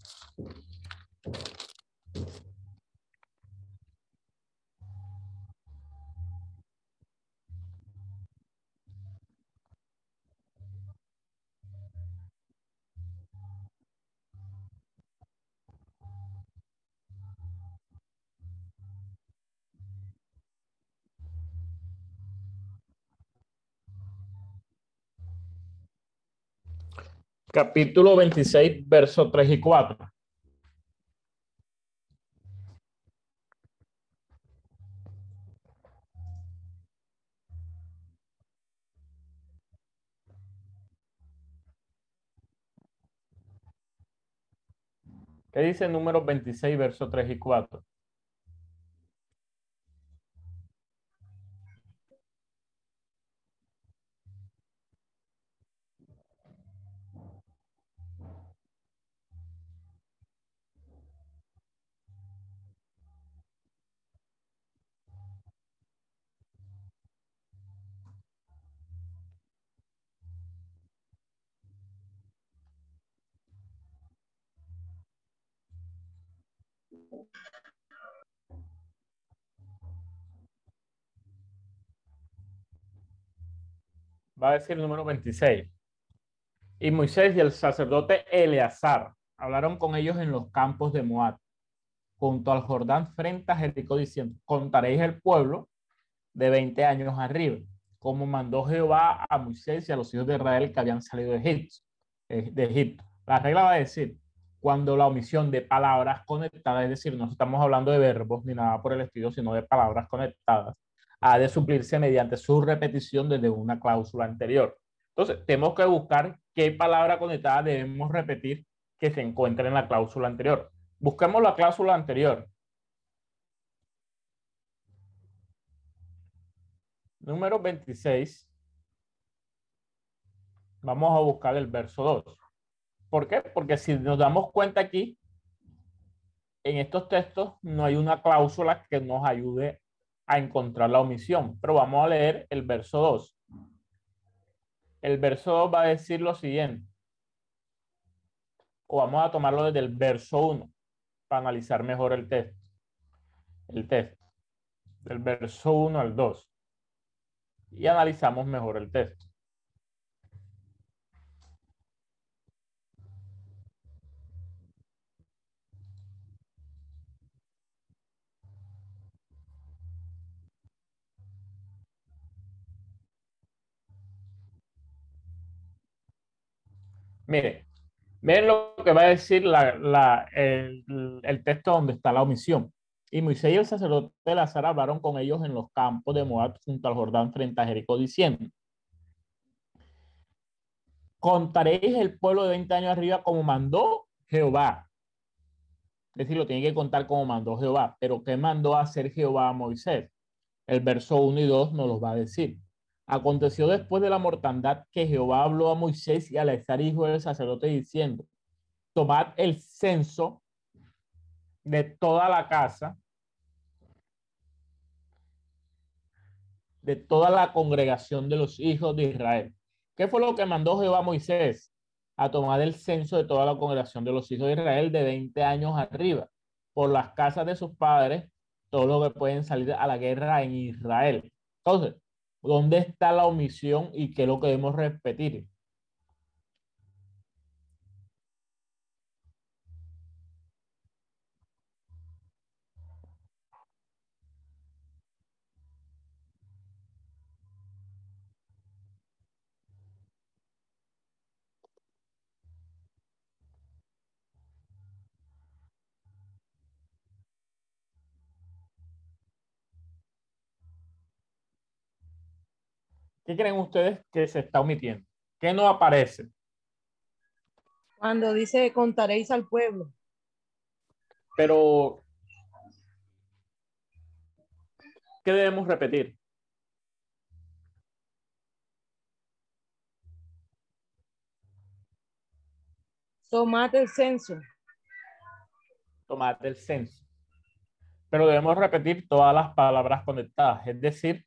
Capítulo 26, verso 3 y 4. ¿Qué dice número 26, verso 3 y 4? Va a decir el número 26. Y Moisés y el sacerdote Eleazar hablaron con ellos en los campos de Moab, junto al Jordán frente a Jericó, diciendo, contaréis el pueblo de 20 años arriba, como mandó Jehová a Moisés y a los hijos de Israel que habían salido de Egipto. eh, De Egipto. La regla va a decir, cuando la omisión de palabras conectadas, es decir, no estamos hablando de verbos ni nada por el estilo, sino de palabras conectadas, ha de suplirse mediante su repetición desde una cláusula anterior. Entonces, tenemos que buscar qué palabra conectada debemos repetir que se encuentre en la cláusula anterior. Busquemos la cláusula anterior. Número 26. Vamos a buscar el verso 2. ¿Por qué? Porque si nos damos cuenta aquí, en estos textos no hay una cláusula que nos ayude a encontrar la omisión, pero vamos a leer el verso 2. El verso 2 va a decir lo siguiente, o vamos a tomarlo desde el verso 1 para analizar mejor el texto. El texto, del verso 1 al 2. Y analizamos mejor el texto. Mire, miren lo que va a decir el texto donde está la omisión. Y Moisés y el sacerdote de Lazar hablaron con ellos en los campos de Moab junto al Jordán frente a Jericó diciendo, contaréis el pueblo de 20 años arriba como mandó Jehová. Es decir, lo tiene que contar como mandó Jehová. Pero ¿qué mandó a hacer Jehová a Moisés? El verso 1 y 2 nos los va a decir. Aconteció después de la mortandad que Jehová habló a Moisés y a Eleazar, hijo del sacerdote, diciendo, tomad el censo de toda la casa, de toda la congregación de los hijos de Israel. ¿Qué fue lo que mandó Jehová a Moisés? A tomar el censo de toda la congregación de los hijos de Israel de 20 años arriba, por las casas de sus padres, todos los que pueden salir a la guerra en Israel. Entonces, ¿dónde está la omisión y qué es lo que debemos repetir? ¿Qué creen ustedes que se está omitiendo? ¿Qué no aparece? Cuando dice contaréis al pueblo. Pero, ¿qué debemos repetir? Tomad el censo. Tomad el censo. Pero debemos repetir todas las palabras conectadas, es decir,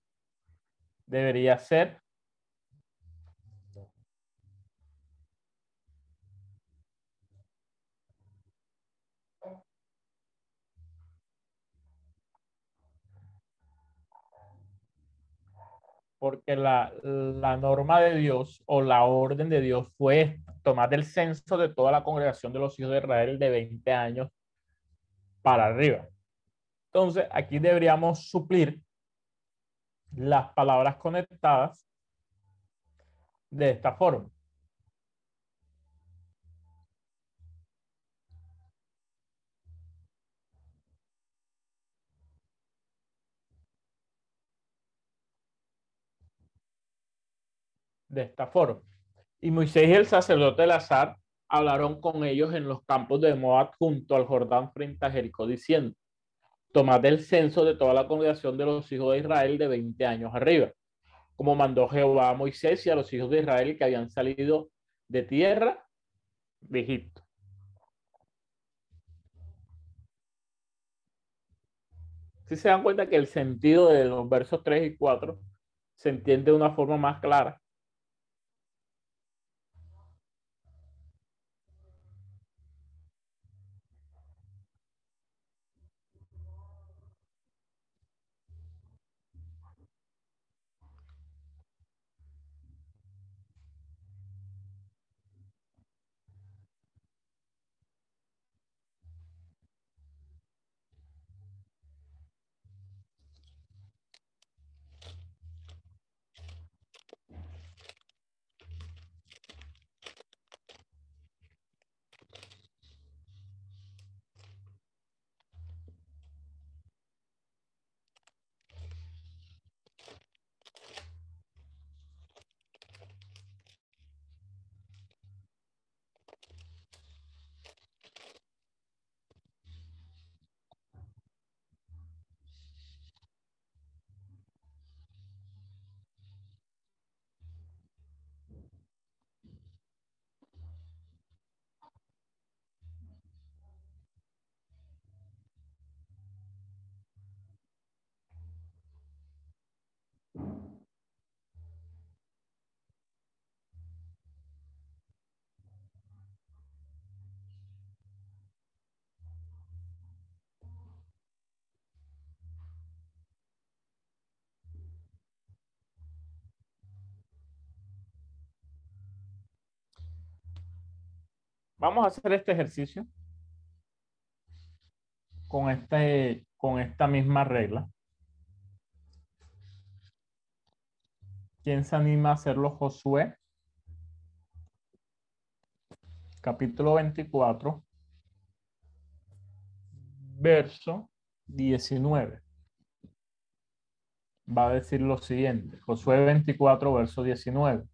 debería ser porque la, la, norma de Dios o la orden de Dios fue tomar el censo de toda la congregación de los hijos de Israel de 20 años para arriba. Entonces, aquí deberíamos suplir las palabras conectadas de esta forma. De esta forma. Y Moisés y el sacerdote Elazar hablaron con ellos en los campos de Moab junto al Jordán frente a Jericó, diciendo, tomad el censo de toda la congregación de los hijos de Israel de 20 años arriba, como mandó Jehová a Moisés y a los hijos de Israel que habían salido de tierra de Egipto. Si se dan cuenta que el sentido de los versos 3 y 4 se entiende de una forma más clara. Vamos a hacer este ejercicio con, este, con esta misma regla. ¿Quién se anima a hacerlo? Josué. Capítulo 24. Verso 19. Va a decir lo siguiente. Josué 24, verso 19.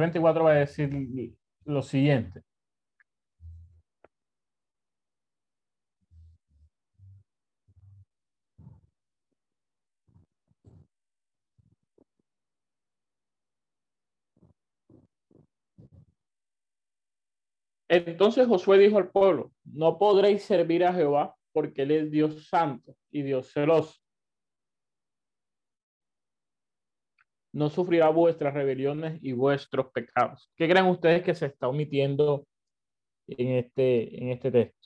24 va a decir lo siguiente. Entonces Josué dijo al pueblo, no podréis servir a Jehová porque él es Dios santo y Dios celoso. No sufrirá vuestras rebeliones y vuestros pecados. ¿Qué creen ustedes que se está omitiendo en este, en este texto?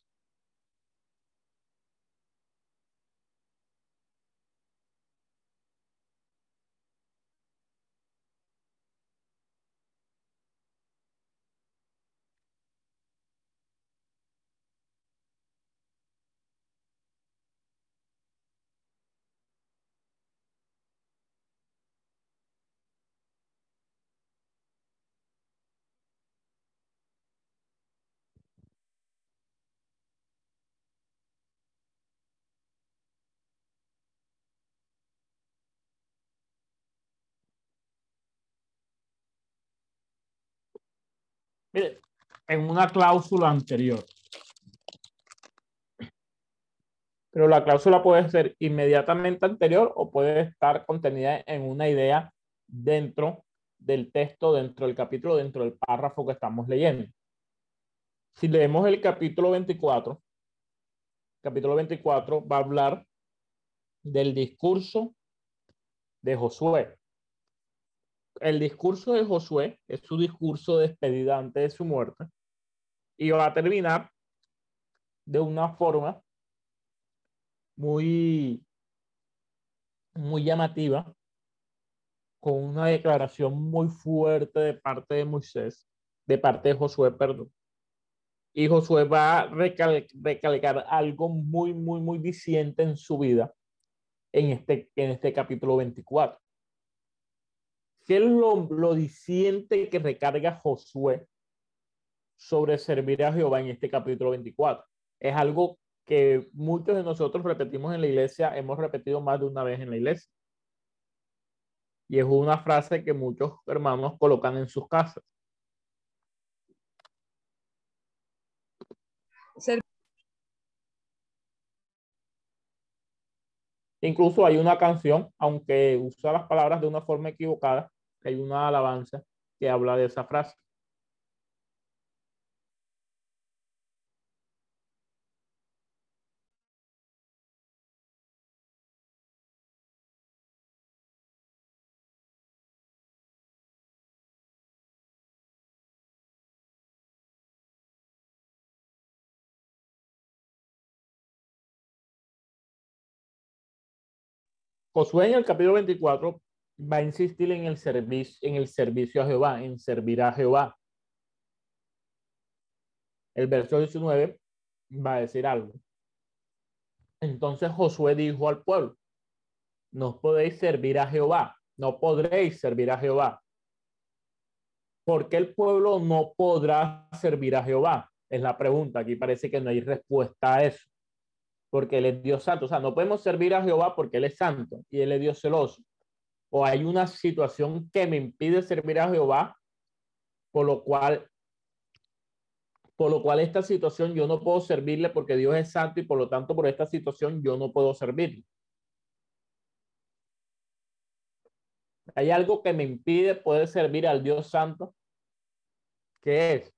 Mire, en una cláusula anterior. Pero la cláusula puede ser inmediatamente anterior o puede estar contenida en una idea dentro del texto, dentro del capítulo, dentro del párrafo que estamos leyendo. Si leemos el capítulo 24, capítulo 24 va a hablar del discurso de Josué. El discurso de Josué es su discurso de despedida antes de su muerte y va a terminar de una forma muy, muy llamativa, con una declaración muy fuerte de parte de Moisés, de parte de Josué, perdón. Y Josué va a recalcar algo muy, muy, muy diciente en su vida en este, en este capítulo 24. ¿Qué es lo, lo diciente que recarga Josué sobre servir a Jehová en este capítulo 24? Es algo que muchos de nosotros repetimos en la iglesia, hemos repetido más de una vez en la iglesia. Y es una frase que muchos hermanos colocan en sus casas. Incluso hay una canción, aunque usa las palabras de una forma equivocada, hay una alabanza que habla de esa frase. Josué en el capítulo 24 va a insistir en el servicio, en el servicio a Jehová, en servir a Jehová. El verso 19 va a decir algo. Entonces Josué dijo al pueblo, no podéis servir a Jehová, no podréis servir a Jehová. ¿Por qué el pueblo no podrá servir a Jehová? Es la pregunta. Aquí parece que no hay respuesta a eso porque Él es Dios santo. O sea, no podemos servir a Jehová porque Él es santo y Él es Dios celoso. O hay una situación que me impide servir a Jehová, por lo cual, por lo cual esta situación yo no puedo servirle porque Dios es santo y por lo tanto por esta situación yo no puedo servirle. Hay algo que me impide poder servir al Dios santo. ¿Qué es?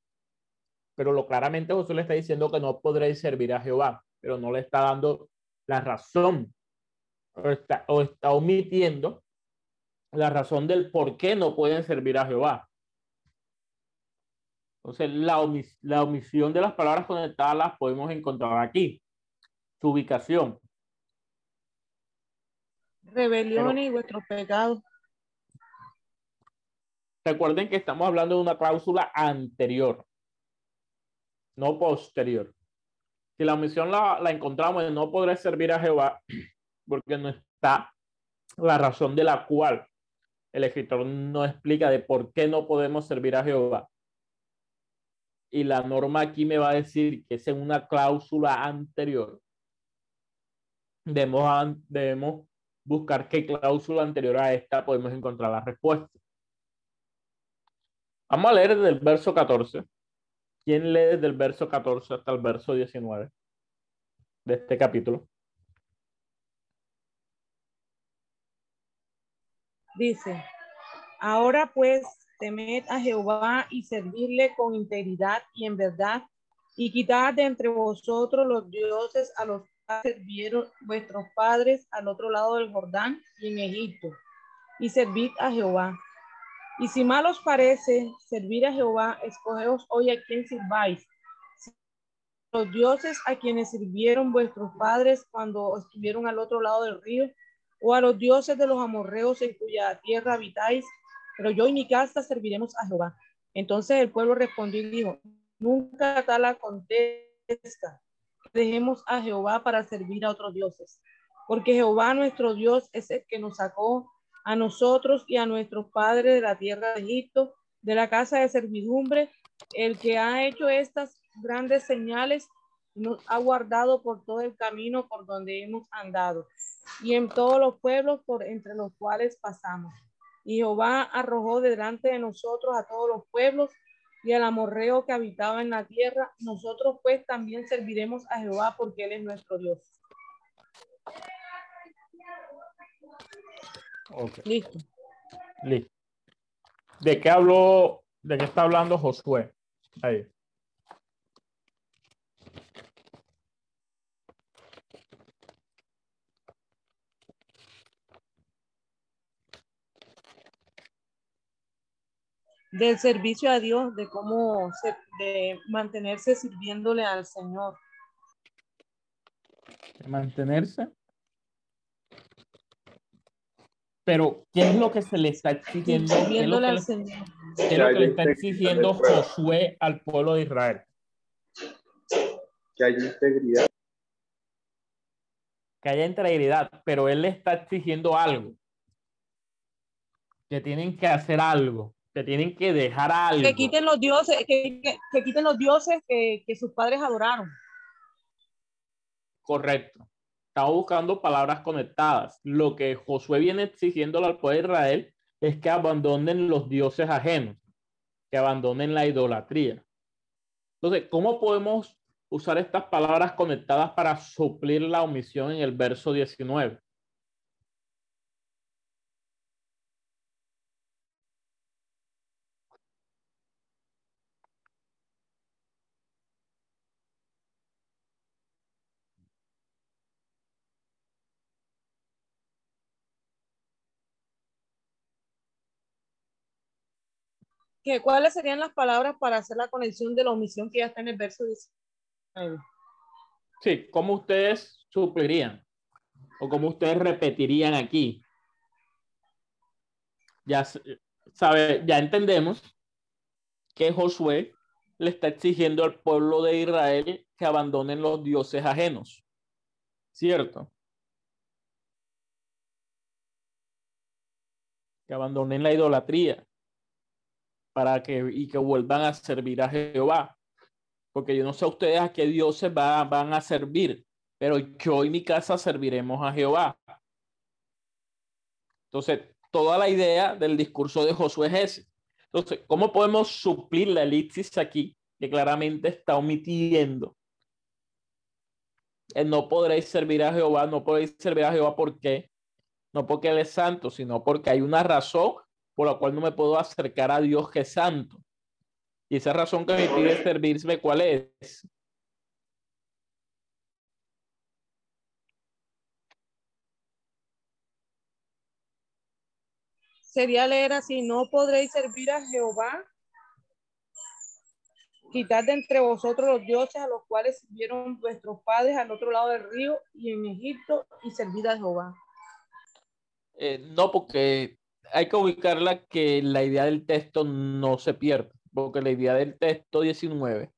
Pero lo claramente Jesús le está diciendo que no podréis servir a Jehová pero no le está dando la razón o está, o está omitiendo la razón del por qué no pueden servir a Jehová. Entonces, la, la omisión de las palabras conectadas las podemos encontrar aquí. Su ubicación. Rebelión y vuestros pecados. Recuerden que estamos hablando de una cláusula anterior, no posterior. Si la omisión la, la encontramos en no podré servir a Jehová, [clears throat] porque no está la razón de la cual el escritor no explica de por qué no podemos servir a Jehová. Y la norma aquí me va a decir que es en una cláusula anterior. Debemos, debemos buscar qué cláusula anterior a esta podemos encontrar la respuesta. Vamos a leer desde el verso 14. ¿Quién lee desde el verso 14 hasta el verso 19 de este capítulo? Dice, ahora pues temed a Jehová y servirle con integridad y en verdad, y quitad de entre vosotros los dioses a los que sirvieron vuestros padres al otro lado del Jordán y en Egipto, y servid a Jehová. Y si mal os parece servir a Jehová, escogeos hoy a quien sirváis. Los dioses a quienes sirvieron vuestros padres cuando estuvieron al otro lado del río, o a los dioses de los amorreos en cuya tierra habitáis, pero yo y mi casa serviremos a Jehová. Entonces el pueblo respondió y dijo, nunca tal la contesta, dejemos a Jehová para servir a otros dioses, porque Jehová nuestro Dios es el que nos sacó a nosotros y a nuestros padres de la tierra de Egipto, de la casa de servidumbre, el que ha hecho estas grandes señales, nos ha guardado por todo el camino por donde hemos andado y en todos los pueblos por entre los cuales pasamos. Y Jehová arrojó delante de nosotros a todos los pueblos y al amorreo que habitaba en la tierra. Nosotros pues también serviremos a Jehová porque Él es nuestro Dios. Ok, Listo. listo. ¿De qué habló, de qué está hablando Josué? Ahí. Del servicio a Dios, de cómo se- de mantenerse sirviéndole al Señor. de mantenerse. Pero, ¿qué es lo que se le está exigiendo? ¿Qué es lo Sirviéndole que al Señor. qué es lo que le está exigiendo Josué al pueblo de Israel? que haya integridad. Que haya integridad, pero él le está exigiendo algo. Que tienen que hacer algo, que tienen que dejar algo. Que quiten los dioses, que, que- que quiten los dioses que, que sus padres adoraron. Correcto. Estamos buscando palabras conectadas. Lo que Josué viene exigiéndole al pueblo de Israel es que abandonen los dioses ajenos, que abandonen la idolatría. Entonces, ¿cómo podemos usar estas palabras conectadas para suplir la omisión en el verso 19? ¿Cuáles serían las palabras para hacer la conexión de la omisión que ya está en el verso 19? Sí, ¿cómo ustedes suplirían? ¿O cómo ustedes repetirían aquí? Ya, sabe, ya entendemos que Josué le está exigiendo al pueblo de Israel que abandonen los dioses ajenos. ¿Cierto? Que abandonen la idolatría para que y que vuelvan a servir a Jehová porque yo no sé ustedes a qué dioses va- van a servir, pero yo y mi casa serviremos a Jehová. Entonces, toda la idea del discurso de Josué es ese. Entonces, ¿cómo podemos suplir la elipsis aquí, que claramente está omitiendo? El no podréis servir a Jehová, no podréis servir a Jehová, ¿por qué? No porque Él es santo, sino porque hay una razón por la cual no me puedo acercar a Dios que es santo. Y esa razón que me pide servirme, ¿cuál es? Sería leer así, no podréis servir a Jehová, quitad de entre vosotros los dioses a los cuales sirvieron vuestros padres al otro lado del río y en Egipto y servid a Jehová. Eh, no, porque hay que ubicarla que la idea del texto no se pierde, porque la idea del texto 19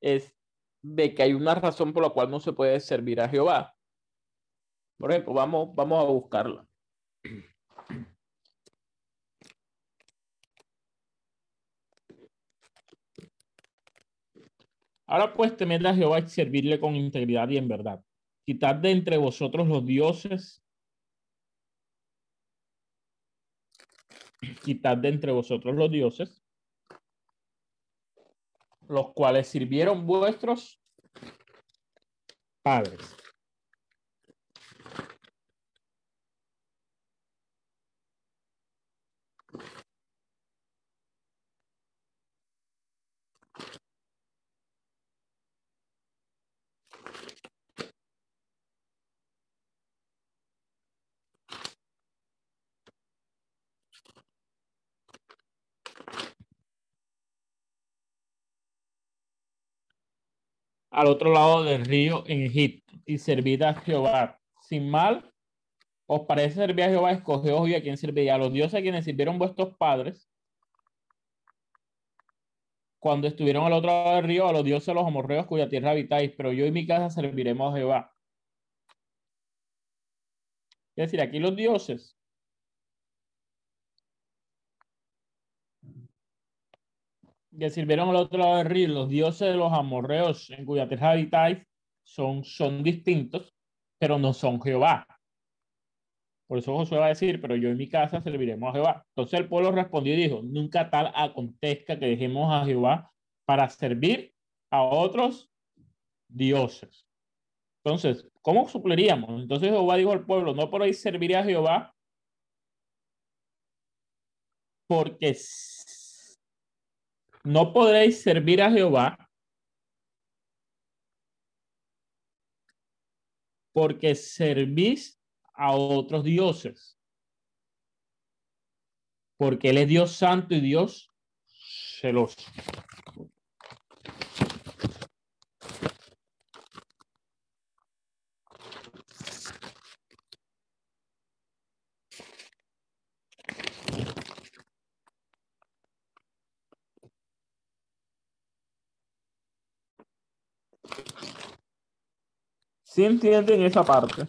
es de que hay una razón por la cual no se puede servir a Jehová. Por ejemplo, vamos, vamos a buscarla. Ahora pues temed a Jehová y servirle con integridad y en verdad. Quitad de entre vosotros los dioses quitad de entre vosotros los dioses, los cuales sirvieron vuestros padres. Al otro lado del río en Egipto y servid a Jehová sin mal. ¿Os parece servir a Jehová? Escogeos hoy a quien servía, a los dioses a quienes sirvieron vuestros padres cuando estuvieron al otro lado del río, a los dioses de los amorreos cuya tierra habitáis, pero yo y mi casa serviremos a Jehová. Es decir, aquí los dioses que sirvieron al otro lado del río, los dioses de los amorreos en cuya tierra habitáis, son, son distintos, pero no son Jehová. Por eso Josué va a decir, pero yo en mi casa serviremos a Jehová. Entonces el pueblo respondió y dijo, nunca tal acontezca que dejemos a Jehová para servir a otros dioses. Entonces, ¿cómo supliríamos? Entonces Jehová dijo al pueblo, no podéis servir a Jehová porque no podréis servir a Jehová porque servís a otros dioses. Porque Él es Dios santo y Dios celoso. ¿Sí entienden esa parte?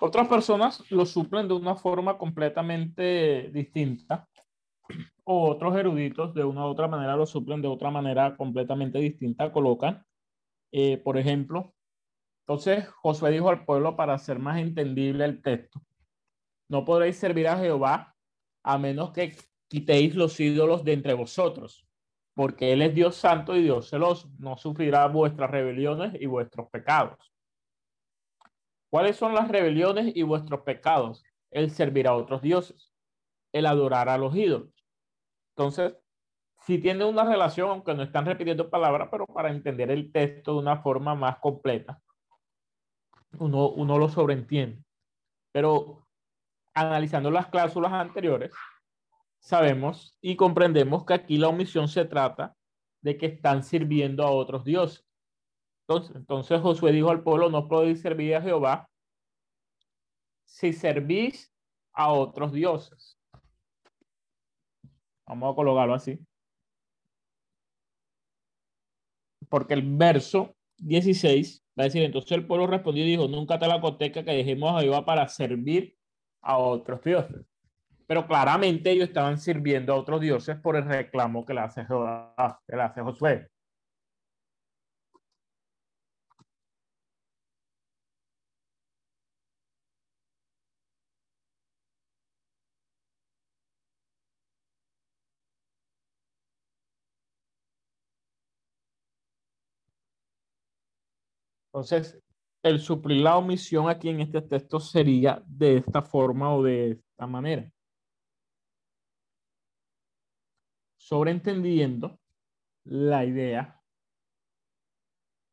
Otras personas lo suplen de una forma completamente distinta. O otros eruditos de una u otra manera lo suplen de otra manera completamente distinta. Colocan, eh, por ejemplo, entonces Josué dijo al pueblo para hacer más entendible el texto, no podréis servir a Jehová a menos que quitéis los ídolos de entre vosotros, porque Él es Dios santo y Dios celoso, no sufrirá vuestras rebeliones y vuestros pecados. ¿Cuáles son las rebeliones y vuestros pecados? El servir a otros dioses, el adorar a los ídolos. Entonces, sí tiene una relación, aunque no están repitiendo palabras, pero para entender el texto de una forma más completa, uno, uno lo sobreentiende. Pero analizando las cláusulas anteriores, sabemos y comprendemos que aquí la omisión se trata de que están sirviendo a otros dioses. Entonces, entonces Josué dijo al pueblo, no podéis servir a Jehová si servís a otros dioses. Vamos a colocarlo así. Porque el verso 16 va a decir, entonces el pueblo respondió y dijo, nunca te la coteca que dejemos a Jehová para servir a otros dioses. Pero claramente ellos estaban sirviendo a otros dioses por el reclamo que le hace que le hace Josué. Entonces, el suplir la omisión aquí en este texto sería de esta forma o de esta manera. Sobreentendiendo la idea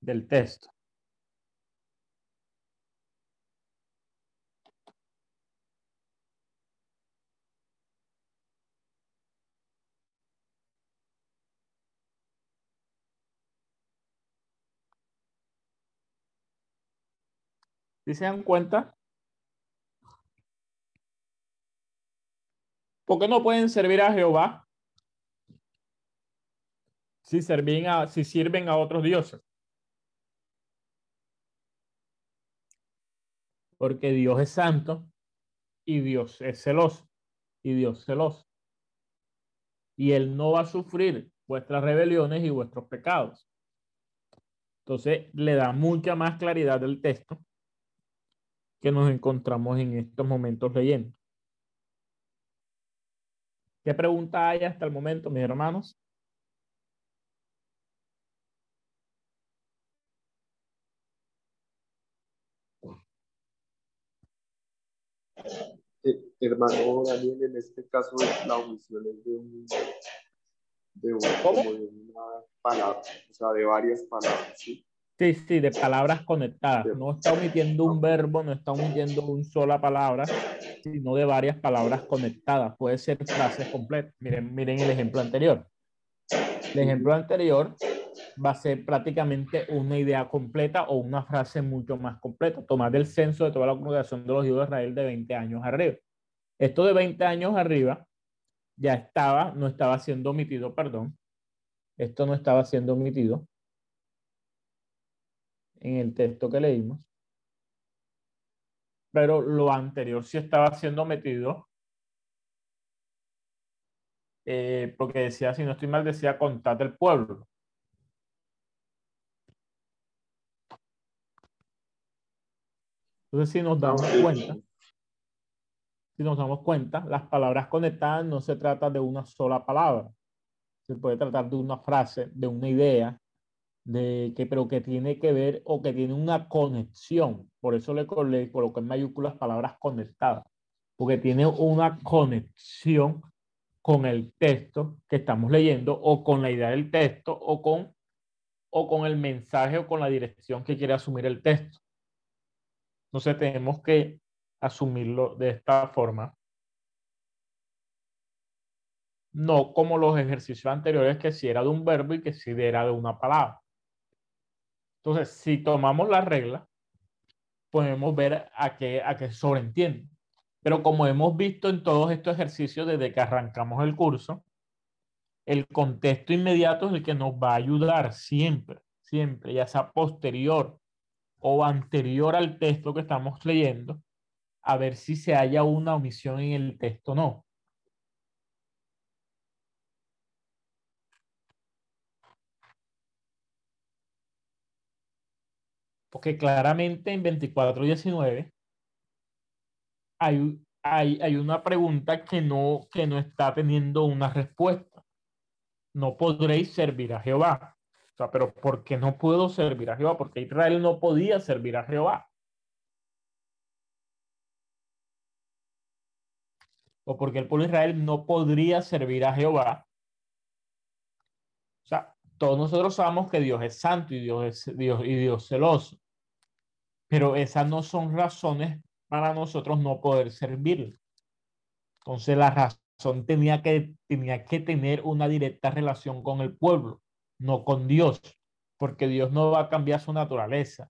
del texto. Si se dan cuenta, ¿por qué no pueden servir a Jehová si, sirven a, si sirven a otros dioses? Porque Dios es santo y Dios es celoso y Dios celoso. Y Él no va a sufrir vuestras rebeliones y vuestros pecados. Entonces le da mucha más claridad del texto que nos encontramos en estos momentos leyendo. ¿Qué pregunta hay hasta el momento, mis hermanos? Eh, hermano Daniel, en este caso la omisión es de un, de un- como de una palabra, o sea, de varias palabras, ¿sí? Sí, sí, de palabras conectadas. No está omitiendo un verbo, no está omitiendo una sola palabra, sino de varias palabras conectadas. Puede ser frases completas. Miren, miren el ejemplo anterior. El ejemplo anterior va a ser prácticamente una idea completa o una frase mucho más completa. Tomar del censo de toda la congregación de los hijos de Israel de 20 años arriba. Esto de 20 años arriba ya estaba, no estaba siendo omitido, perdón. Esto no estaba siendo omitido en el texto que leímos. Pero lo anterior sí estaba siendo metido eh, porque decía, si no estoy mal, decía contad el pueblo. Entonces, si nos damos cuenta, si nos damos cuenta, las palabras conectadas no se trata de una sola palabra. Se puede tratar de una frase, de una idea, de que, pero que tiene que ver o que tiene una conexión. Por eso le, le en mayúsculas palabras conectadas, porque tiene una conexión con el texto que estamos leyendo o con la idea del texto o con, o con el mensaje o con la dirección que quiere asumir el texto. Entonces tenemos que asumirlo de esta forma. No como los ejercicios anteriores que si era de un verbo y que si era de una palabra. Entonces, si tomamos la regla, podemos ver a qué, a qué sobreentiende. Pero como hemos visto en todos estos ejercicios desde que arrancamos el curso, el contexto inmediato es el que nos va a ayudar siempre, siempre, ya sea posterior o anterior al texto que estamos leyendo, a ver si se haya una omisión en el texto o no. Porque claramente en 24.19 hay, hay, hay una pregunta que no, que no está teniendo una respuesta. No podréis servir a Jehová. O sea, pero ¿por qué no puedo servir a Jehová? Porque Israel no podía servir a Jehová. O porque el pueblo de Israel no podría servir a Jehová. O sea, todos nosotros sabemos que Dios es santo y Dios es Dios y Dios celoso. Pero esas no son razones para nosotros no poder servir. Entonces la razón tenía que, tenía que tener una directa relación con el pueblo, no con Dios, porque Dios no va a cambiar su naturaleza.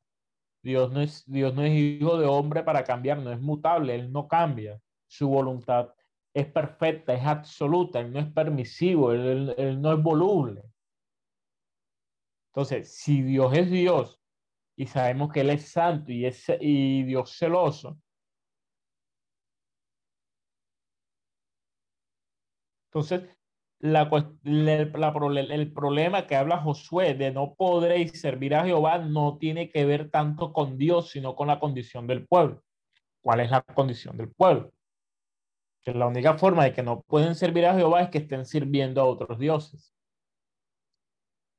Dios no es, Dios no es hijo de hombre para cambiar, no es mutable, Él no cambia. Su voluntad es perfecta, es absoluta, Él no es permisivo, Él, él no es voluble. Entonces, si Dios es Dios y sabemos que Él es santo y, es, y Dios celoso, Entonces, la, el problema que habla Josué de no podréis servir a Jehová no tiene que ver tanto con Dios, sino con la condición del pueblo. ¿Cuál es la condición del pueblo? Que la única forma de que no pueden servir a Jehová es que estén sirviendo a otros dioses.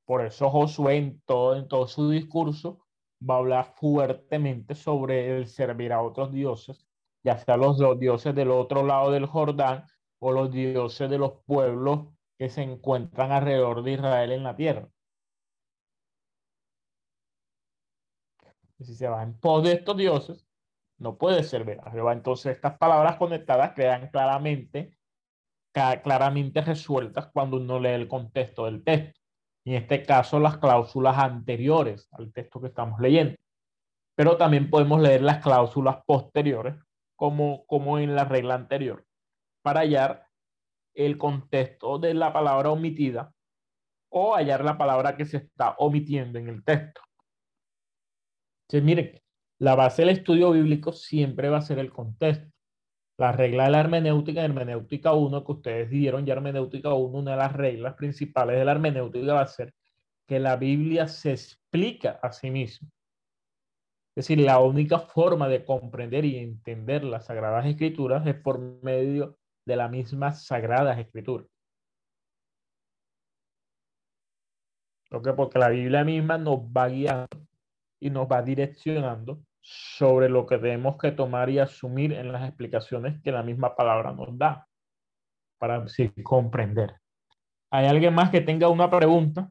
Por eso Josué en todo, en todo su discurso va a hablar fuertemente sobre el servir a otros dioses, ya sea los dioses del otro lado del Jordán o los dioses de los pueblos que se encuentran alrededor de Israel en la tierra. si se va en pos de estos dioses, no puede servir a Jehová. Entonces, estas palabras conectadas quedan claramente, claramente resueltas cuando uno lee el contexto del texto. En este caso, las cláusulas anteriores al texto que estamos leyendo. Pero también podemos leer las cláusulas posteriores, como, como en la regla anterior para hallar el contexto de la palabra omitida o hallar la palabra que se está omitiendo en el texto. Entonces, miren, la base del estudio bíblico siempre va a ser el contexto. La regla de la hermenéutica, hermenéutica 1, que ustedes dieron ya hermenéutica 1, una de las reglas principales de la hermenéutica va a ser que la Biblia se explica a sí misma. Es decir, la única forma de comprender y entender las Sagradas Escrituras es por medio de la misma Sagrada Escritura. Porque la Biblia misma nos va guiando y nos va direccionando sobre lo que tenemos que tomar y asumir en las explicaciones que la misma palabra nos da para así comprender. ¿Hay alguien más que tenga una pregunta?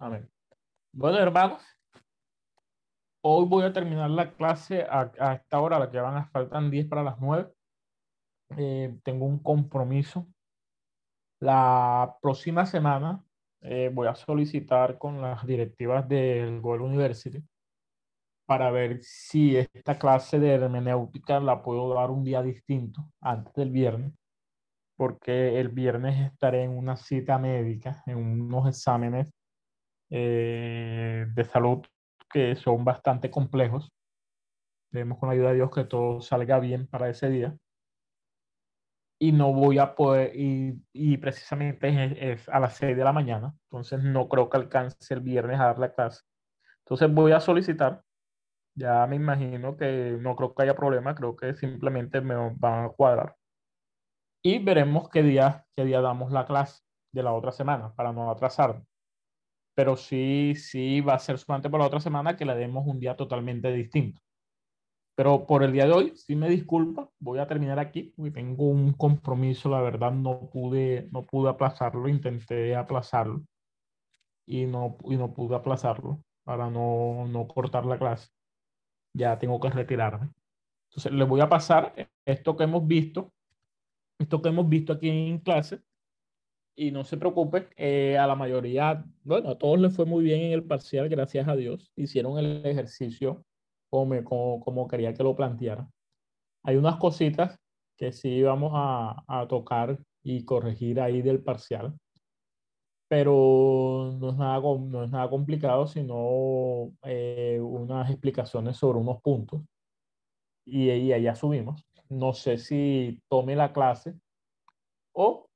Amén. Bueno, hermanos, hoy voy a terminar la clase a, esta hora, la que van a faltan 10 para las 9. eh, tengo un compromiso. La próxima semana eh, voy a solicitar con las directivas del Gold University para ver si esta clase de hermenéutica la puedo dar un día distinto, antes del viernes, porque el viernes estaré en una cita médica, en unos exámenes eh, de salud que son bastante complejos. Debemos con la ayuda de Dios que todo salga bien para ese día. Y no voy a poder, y, precisamente es, es, a las 6 de la mañana, entonces no creo que alcance el viernes a dar la clase. Entonces voy a solicitar, ya me imagino que no creo que haya problema, creo que simplemente me van a cuadrar. Y veremos qué día, qué día damos la clase de la otra semana para no atrasarnos pero sí, sí va a ser solamente para la otra semana que le demos un día totalmente distinto. Pero por el día de hoy, sí me disculpa, voy a terminar aquí, porque tengo un compromiso, la verdad no pude, no pude aplazarlo, intenté aplazarlo y no, y no pude aplazarlo para no, no cortar la clase. Ya tengo que retirarme. Entonces, les voy a pasar esto que hemos visto, esto que hemos visto aquí en clase, y no se preocupen, eh, a la mayoría, bueno, a todos les fue muy bien en el parcial, gracias a Dios. Hicieron el ejercicio como, como, como quería que lo planteara. Hay unas cositas que sí vamos a, a tocar y corregir ahí del parcial, pero no es nada, no es nada complicado, sino eh, unas explicaciones sobre unos puntos. Y, y allá subimos. No sé si tome la clase o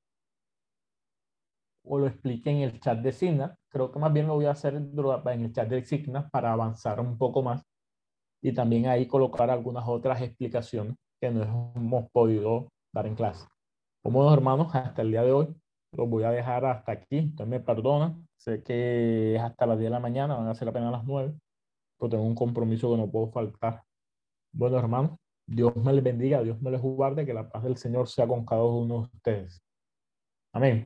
o lo explique en el chat de Signa. Creo que más bien lo voy a hacer en el chat de Signa para avanzar un poco más y también ahí colocar algunas otras explicaciones que no hemos podido dar en clase. Como hermanos, hasta el día de hoy los voy a dejar hasta aquí. Entonces me perdonan. Sé que es hasta las 10 de la mañana, van a ser apenas las 9, pero tengo un compromiso que no puedo faltar. Bueno, hermanos, Dios me les bendiga, Dios me les guarde, que la paz del Señor sea con cada uno de ustedes. Amén.